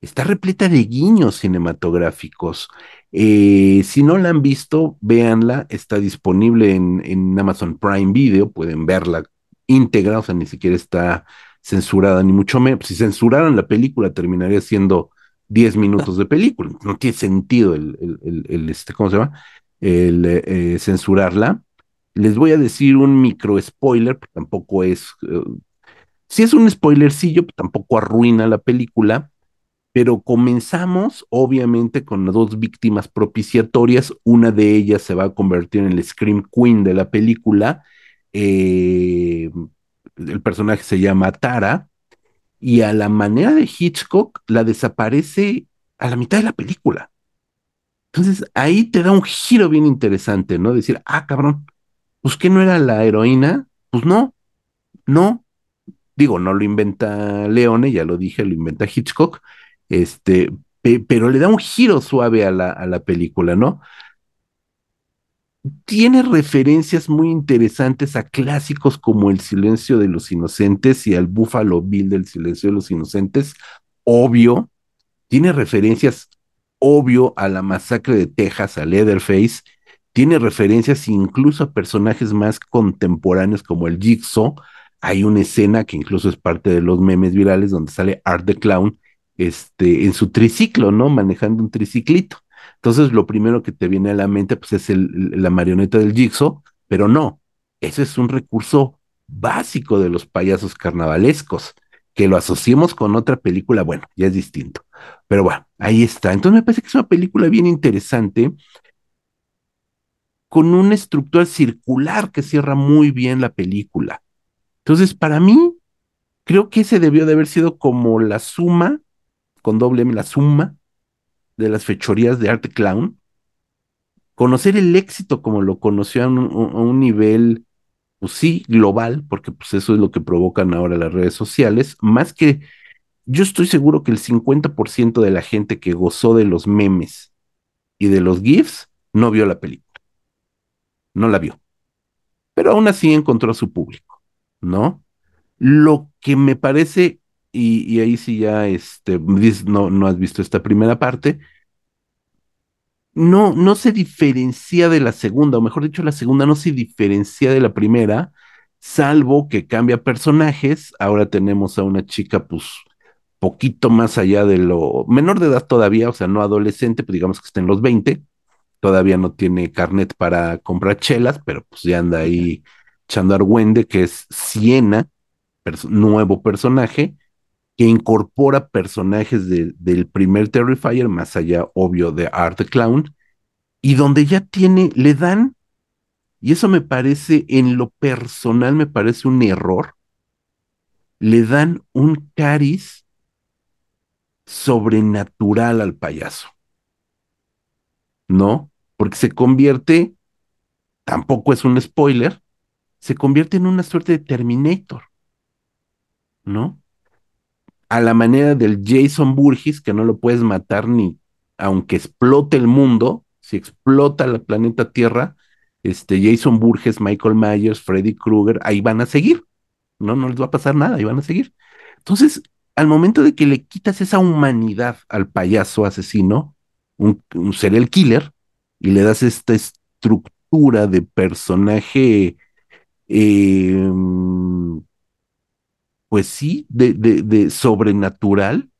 está repleta de guiños cinematográficos. Eh, si no la han visto, véanla, está disponible en, en, Amazon Prime Video, pueden verla íntegra, o sea, ni siquiera está censurada, ni mucho menos. Si censuraran la película, terminaría siendo 10 minutos de película. No tiene sentido el, el, el, este, ¿cómo se llama? El eh, censurarla. Les voy a decir un micro spoiler, tampoco es. Uh, si es un spoilercillo, tampoco arruina la película pero comenzamos obviamente con dos víctimas propiciatorias, una de ellas se va a convertir en el Scream Queen de la película, eh, el personaje se llama Tara, y a la manera de Hitchcock la desaparece a la mitad de la película. Entonces ahí te da un giro bien interesante, ¿no? Decir, ah, cabrón, pues que no era la heroína, pues no, no. Digo, no lo inventa Leone, ya lo dije, lo inventa Hitchcock, este, pero le da un giro suave a la, a la película, ¿no? Tiene referencias muy interesantes a clásicos como El silencio de los inocentes y al Buffalo Bill del silencio de los inocentes, obvio. Tiene referencias, obvio, a la masacre de Texas, a Leatherface. Tiene referencias incluso a personajes más contemporáneos como el Jigsaw. Hay una escena que incluso es parte de los memes virales donde sale Art the Clown este, en su triciclo, ¿no? Manejando un triciclito. Entonces, lo primero que te viene a la mente, pues, es el, la marioneta del Jigsaw, pero no, ese es un recurso básico de los payasos carnavalescos. Que lo asociemos con otra película, bueno, ya es distinto. Pero bueno, ahí está. Entonces me parece que es una película bien interesante, con una estructura circular que cierra muy bien la película. Entonces, para mí, creo que ese debió de haber sido como la suma con doble M, la suma de las fechorías de arte clown, conocer el éxito como lo conoció a un, nivel, pues sí, global, porque pues eso es lo que provocan ahora las redes sociales, más que yo estoy seguro que el 50% de la gente que gozó de los memes y de los GIFs no vio la película, no la vio, pero aún así encontró a su público, ¿no? Lo que me parece y, ahí sí ya este, no, no has visto esta primera parte, no, no se diferencia de la segunda, o mejor dicho, la segunda no se diferencia de la primera, salvo que cambia personajes. Ahora tenemos a una chica, pues, poquito más allá de lo menor de edad todavía, o sea, no adolescente, pues digamos que está en los 20, todavía no tiene carnet para comprar chelas, pero pues ya anda ahí echando argüende, que es Siena, nuevo personaje, que incorpora personajes del primer Terrifier, más allá, obvio, de Art the Clown, y donde ya tiene, le dan, y eso me parece, en lo personal, me parece un error, le dan un cariz sobrenatural al payaso. ¿No? Porque se convierte, tampoco es un spoiler, se convierte en una suerte de Terminator. ¿No? a la manera del Jason Burgess, que no lo puedes matar ni aunque explote el mundo, si explota la planeta Tierra, este Jason Burgess, Michael Myers, Freddy Krueger, ahí van a seguir. No, no les va a pasar nada, ahí van a seguir. Entonces, al momento de que le quitas esa humanidad al payaso asesino, un, un serial killer, y le das esta estructura de personaje eh, pues sí, de, sobrenatural,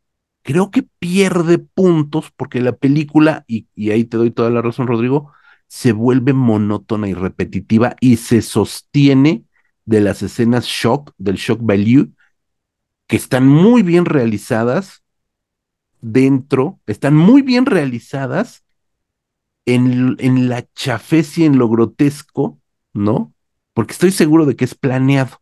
creo que pierde puntos porque la película, y, ahí te doy toda la razón, Rodrigo, se vuelve monótona y repetitiva y se sostiene de las escenas shock, del shock value, que están muy bien realizadas dentro, están muy bien realizadas en, en la chafez y en lo grotesco, ¿no? Porque estoy seguro de que es planeado.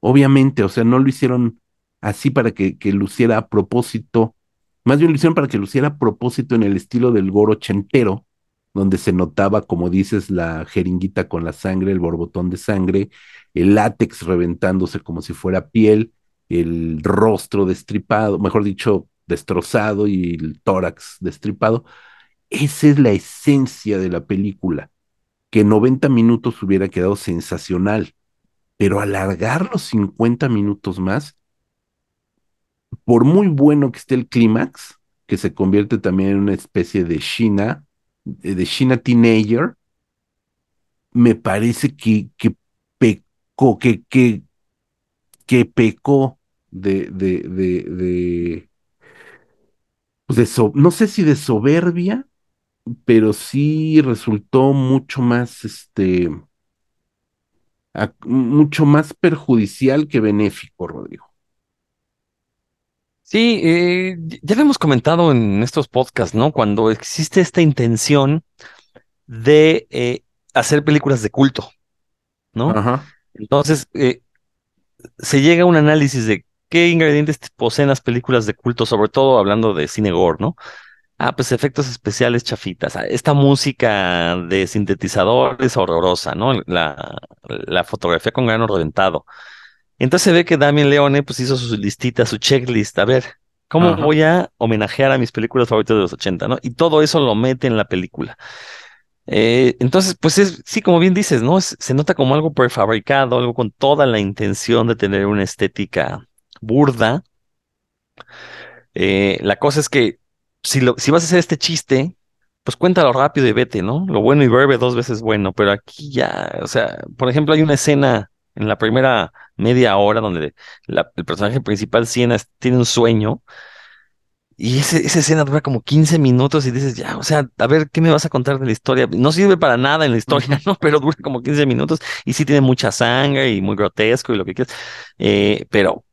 Obviamente, o sea, no lo hicieron así para que, que luciera a propósito, más bien lo hicieron para que luciera a propósito en el estilo del goro ochentero, donde se notaba, como dices, la jeringuita con la sangre, el borbotón de sangre, el látex reventándose como si fuera piel, el rostro destripado, mejor dicho, destrozado y el tórax destripado. Esa es la esencia de la película, que 90 minutos hubiera quedado sensacional, pero alargar los 50 minutos más, por muy bueno que esté el clímax, que se convierte también en una especie de China, de China Teenager, me parece que, pecó, que, que, que pecó de, de, de, de, pues de so- no sé si de soberbia, pero sí resultó mucho más, este, a- mucho más perjudicial que benéfico, Rodrigo. Sí, eh, ya lo hemos comentado en estos podcasts, ¿no? Cuando existe esta intención de eh, hacer películas de culto, ¿no? Ajá, Entonces, eh, se llega a un análisis de qué ingredientes poseen las películas de culto, sobre todo hablando de cine gore, ¿no? Ah, pues efectos especiales chafitas. Ah, Esta música de sintetizadores horrorosa, ¿no? La, la fotografía con grano reventado. Entonces se ve que Damien Leone pues hizo su listita, su checklist. A ver, ¿cómo Ajá. voy a homenajear a mis películas favoritas de los 80, ¿no? Y todo eso lo mete en la película. Eh, entonces, pues es, sí, como bien dices, ¿no? Se nota como algo prefabricado, algo con toda la intención de tener una estética burda. Eh, la cosa es que si, lo, si vas a hacer este chiste, pues cuéntalo rápido y vete, ¿no? Lo bueno y breve dos veces bueno, pero aquí ya, o sea, por ejemplo, hay una escena en la primera media hora donde el personaje principal Siena tiene un sueño y ese- esa escena dura como 15 minutos y dices, ya, o sea, a ver, ¿qué me vas a contar de la historia? No sirve para nada en la historia, ¿no? Pero dura como 15 minutos y sí tiene mucha sangre y muy grotesco y lo que quieras, Eh, pero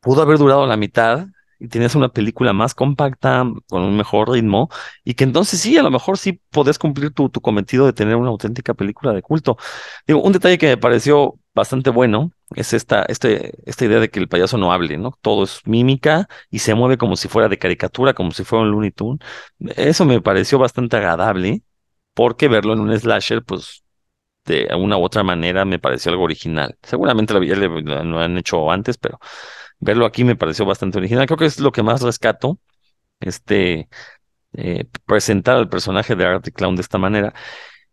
pudo haber durado la mitad y tenías una película más compacta, con un mejor ritmo, y que entonces sí, a lo mejor sí podés cumplir tu, tu cometido de tener una auténtica película de culto. Digo, un detalle que me pareció bastante bueno es esta, este, esta idea de que el payaso no hable, ¿no? Todo es mímica y se mueve como si fuera de caricatura, como si fuera un Looney Tunes. Eso me pareció bastante agradable, porque verlo en un slasher, pues de una u otra manera me pareció algo original. Seguramente lo, lo han hecho antes, pero verlo aquí me pareció bastante original. Creo que es lo que más rescato, este, eh, presentar al personaje de Art Clown de esta manera.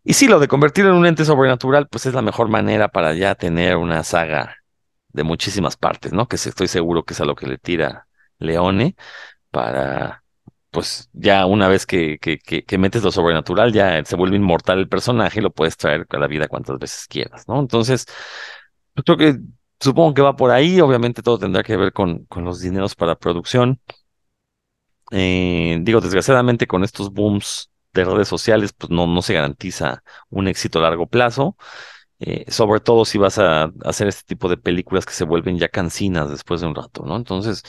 Y sí, lo de convertirlo en un ente sobrenatural, pues es la mejor manera para ya tener una saga de muchísimas partes, ¿no? Que estoy seguro que es a lo que le tira Leone para, pues ya una vez que, que, metes lo sobrenatural, ya se vuelve inmortal el personaje y lo puedes traer a la vida cuantas veces quieras, ¿no? Entonces, yo creo que supongo que va por ahí, obviamente todo tendrá que ver con, con los dineros para producción. Eh, digo, desgraciadamente con estos booms de redes sociales, pues no, no se garantiza un éxito a largo plazo, eh, sobre todo si vas a hacer este tipo de películas que se vuelven ya cansinas después de un rato, ¿no? Entonces,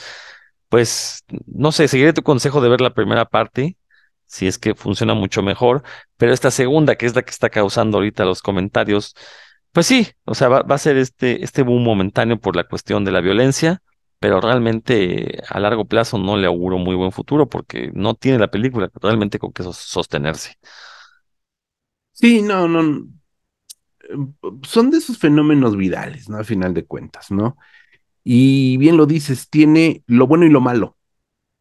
pues, no sé, seguiré tu consejo de ver la primera parte, si es que funciona mucho mejor, pero esta segunda, que es la que está causando ahorita los comentarios, pues sí, o sea, va, va a ser este, este boom momentáneo por la cuestión de la violencia, pero realmente a largo plazo no le auguro muy buen futuro porque no tiene la película realmente con sos- sostenerse. Sí, no, no. eh, Son de esos fenómenos virales, ¿no? A final de cuentas, ¿no? Y bien lo dices, tiene lo bueno y lo malo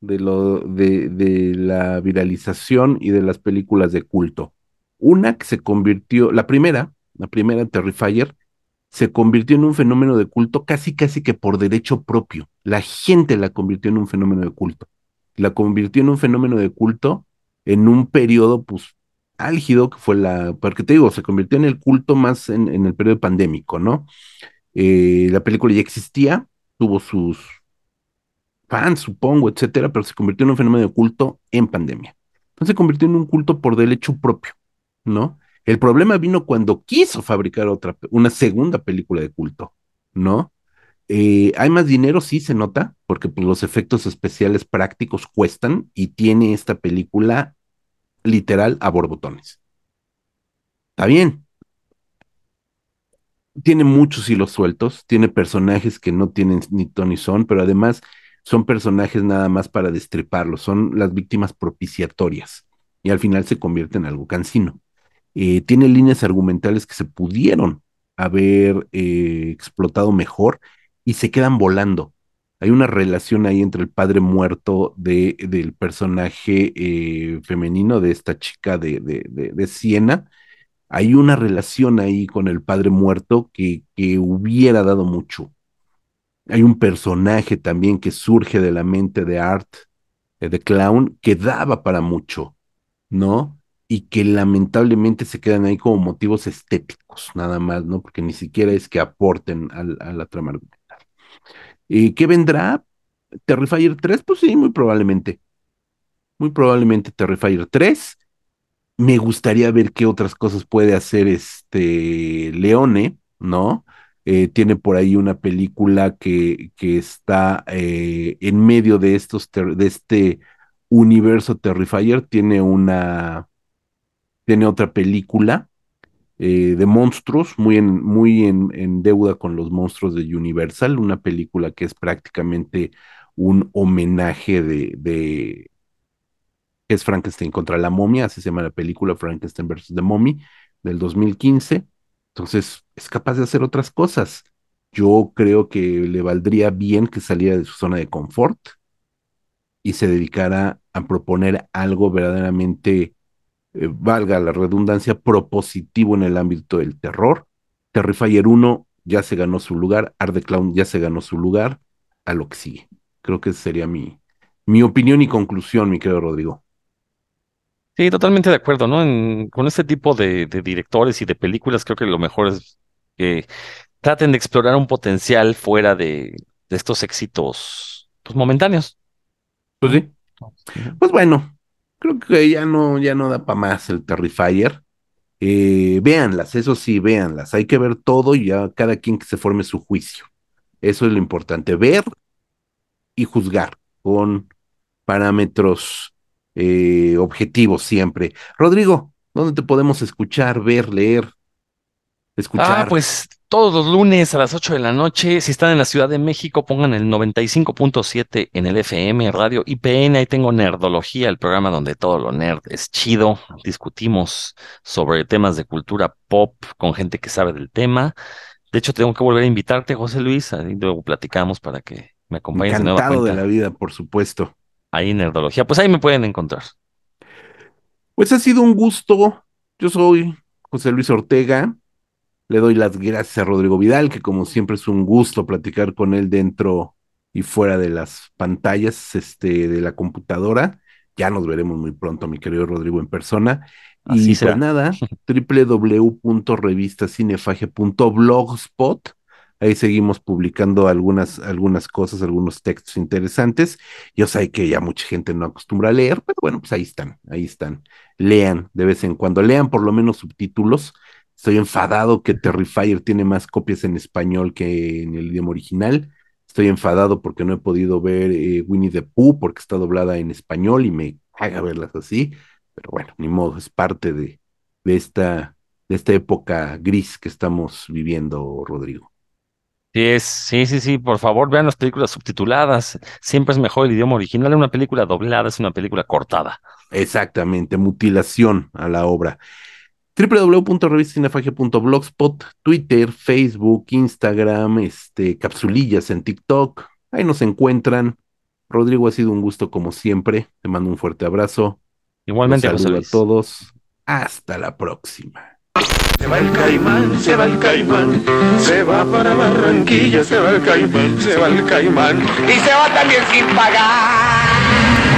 de lo de, de la viralización y de las películas de culto. Una que se convirtió, la primera, la primera Terrifier, se convirtió en un fenómeno de culto casi casi que por derecho propio. La gente la convirtió en un fenómeno de culto. La convirtió en un fenómeno de culto en un periodo, pues, álgido, que fue la, porque te digo, se convirtió en el culto más en, el periodo pandémico, ¿no? Eh, la película ya existía, tuvo sus fans, supongo, etcétera, pero se convirtió en un fenómeno de culto en pandemia. Entonces se convirtió en un culto por derecho propio, ¿no? El problema vino cuando quiso fabricar otra, una segunda película de culto, ¿no? Eh, hay más dinero, sí se nota, porque pues, los efectos especiales prácticos cuestan y tiene esta película literal a borbotones. Está bien, tiene muchos hilos sueltos, tiene personajes que no tienen ni ton ni son, pero además son personajes nada más para destriparlos, son las víctimas propiciatorias y al final se convierte en algo cansino. Eh, tiene líneas argumentales que se pudieron haber eh, explotado mejor y se quedan volando. Hay una relación ahí entre el padre muerto de, del personaje eh, femenino de esta chica de, de, de, Siena. Hay una relación ahí con el padre muerto que, que hubiera dado mucho. Hay un personaje también que surge de la mente de Art, de Clown, que daba para mucho, ¿no? Y que lamentablemente se quedan ahí como motivos estéticos, nada más, ¿no? Porque ni siquiera es que aporten a la trama argumental. ¿Y qué vendrá? ¿Terrifier 3? Pues sí, muy probablemente. Muy probablemente Terrifier 3. Me gustaría ver qué otras cosas puede hacer este Leone, ¿no? Eh, tiene por ahí una película que, que está eh, en medio de estos de este universo Terrifier, tiene una tiene otra película eh, de monstruos, muy, en, muy en, deuda con los monstruos de Universal, una película que es prácticamente un homenaje de, es Frankenstein contra la momia, así se llama la película Frankenstein vs. The Mommy del 2015. Entonces, es capaz de hacer otras cosas. Yo creo que le valdría bien que saliera de su zona de confort y se dedicara a proponer algo verdaderamente eh, valga la redundancia, propositivo en el ámbito del terror. Terrifier 1 ya se ganó su lugar, Art the Clown ya se ganó su lugar, a lo que sigue. Creo que sería mi, mi opinión y conclusión, mi querido Rodrigo. Sí, totalmente de acuerdo, ¿no? con este tipo de, directores y de películas, creo que lo mejor es que traten de explorar un potencial fuera de, estos éxitos pues, momentáneos. Pues sí. Pues bueno, creo que ya no, ya no da para más el Terrifier. Eh, véanlas, eso sí, véanlas. Hay que ver todo y cada quien que se forme su juicio. Eso es lo importante, ver y juzgar con parámetros eh, objetivos siempre. Rodrigo, ¿dónde te podemos escuchar, ver, leer, escuchar? Ah, pues todos los lunes a las 8 de la noche. Si están en la Ciudad de México, pongan el 95.7 en el FM, radio IPN. Ahí tengo Nerdología, el programa donde todo lo nerd es chido. Discutimos sobre temas de cultura pop con gente que sabe del tema. De hecho, tengo que volver a invitarte, José Luis. Ahí luego platicamos para que me acompañes de nueva cuenta. de la vida, por supuesto. Ahí en Nerdología. Pues ahí me pueden encontrar. Pues ha sido un gusto. Yo soy José Luis Ortega. Le doy las gracias a Rodrigo Vidal, que como siempre es un gusto platicar con él dentro y fuera de las pantallas este, de la computadora. Ya nos veremos muy pronto, mi querido Rodrigo, en persona. y pues nada, www.revistacinefagia.blogspot. Ahí seguimos publicando algunas, algunas cosas, algunos textos interesantes. Yo sé que ya mucha gente no acostumbra a leer, pero bueno, pues ahí están, ahí están. Lean de vez en cuando, lean por lo menos subtítulos Estoy enfadado que Terrifier tiene más copias en español que en el idioma original. Estoy enfadado porque no he podido ver eh, Winnie the Pooh porque está doblada en español y me haga verlas así. Pero bueno, ni modo, es parte de, de, esta, de esta época gris que estamos viviendo, Rodrigo. Sí, es, sí, sí, sí, por favor, vean las películas subtituladas. Siempre es mejor el idioma original. Una película doblada es una película cortada. Exactamente, mutilación a la obra www.revistacinefagia.blogspot, Twitter, Facebook, Instagram, este, capsulillas en TikTok. Ahí nos encuentran. Rodrigo, ha sido un gusto como siempre. Te mando un fuerte abrazo. Igualmente, un saludo a todos. Hasta la próxima. Se va el caimán, se va el caimán, se va para Barranquilla, se va el caimán, se va el caimán y se va también sin pagar.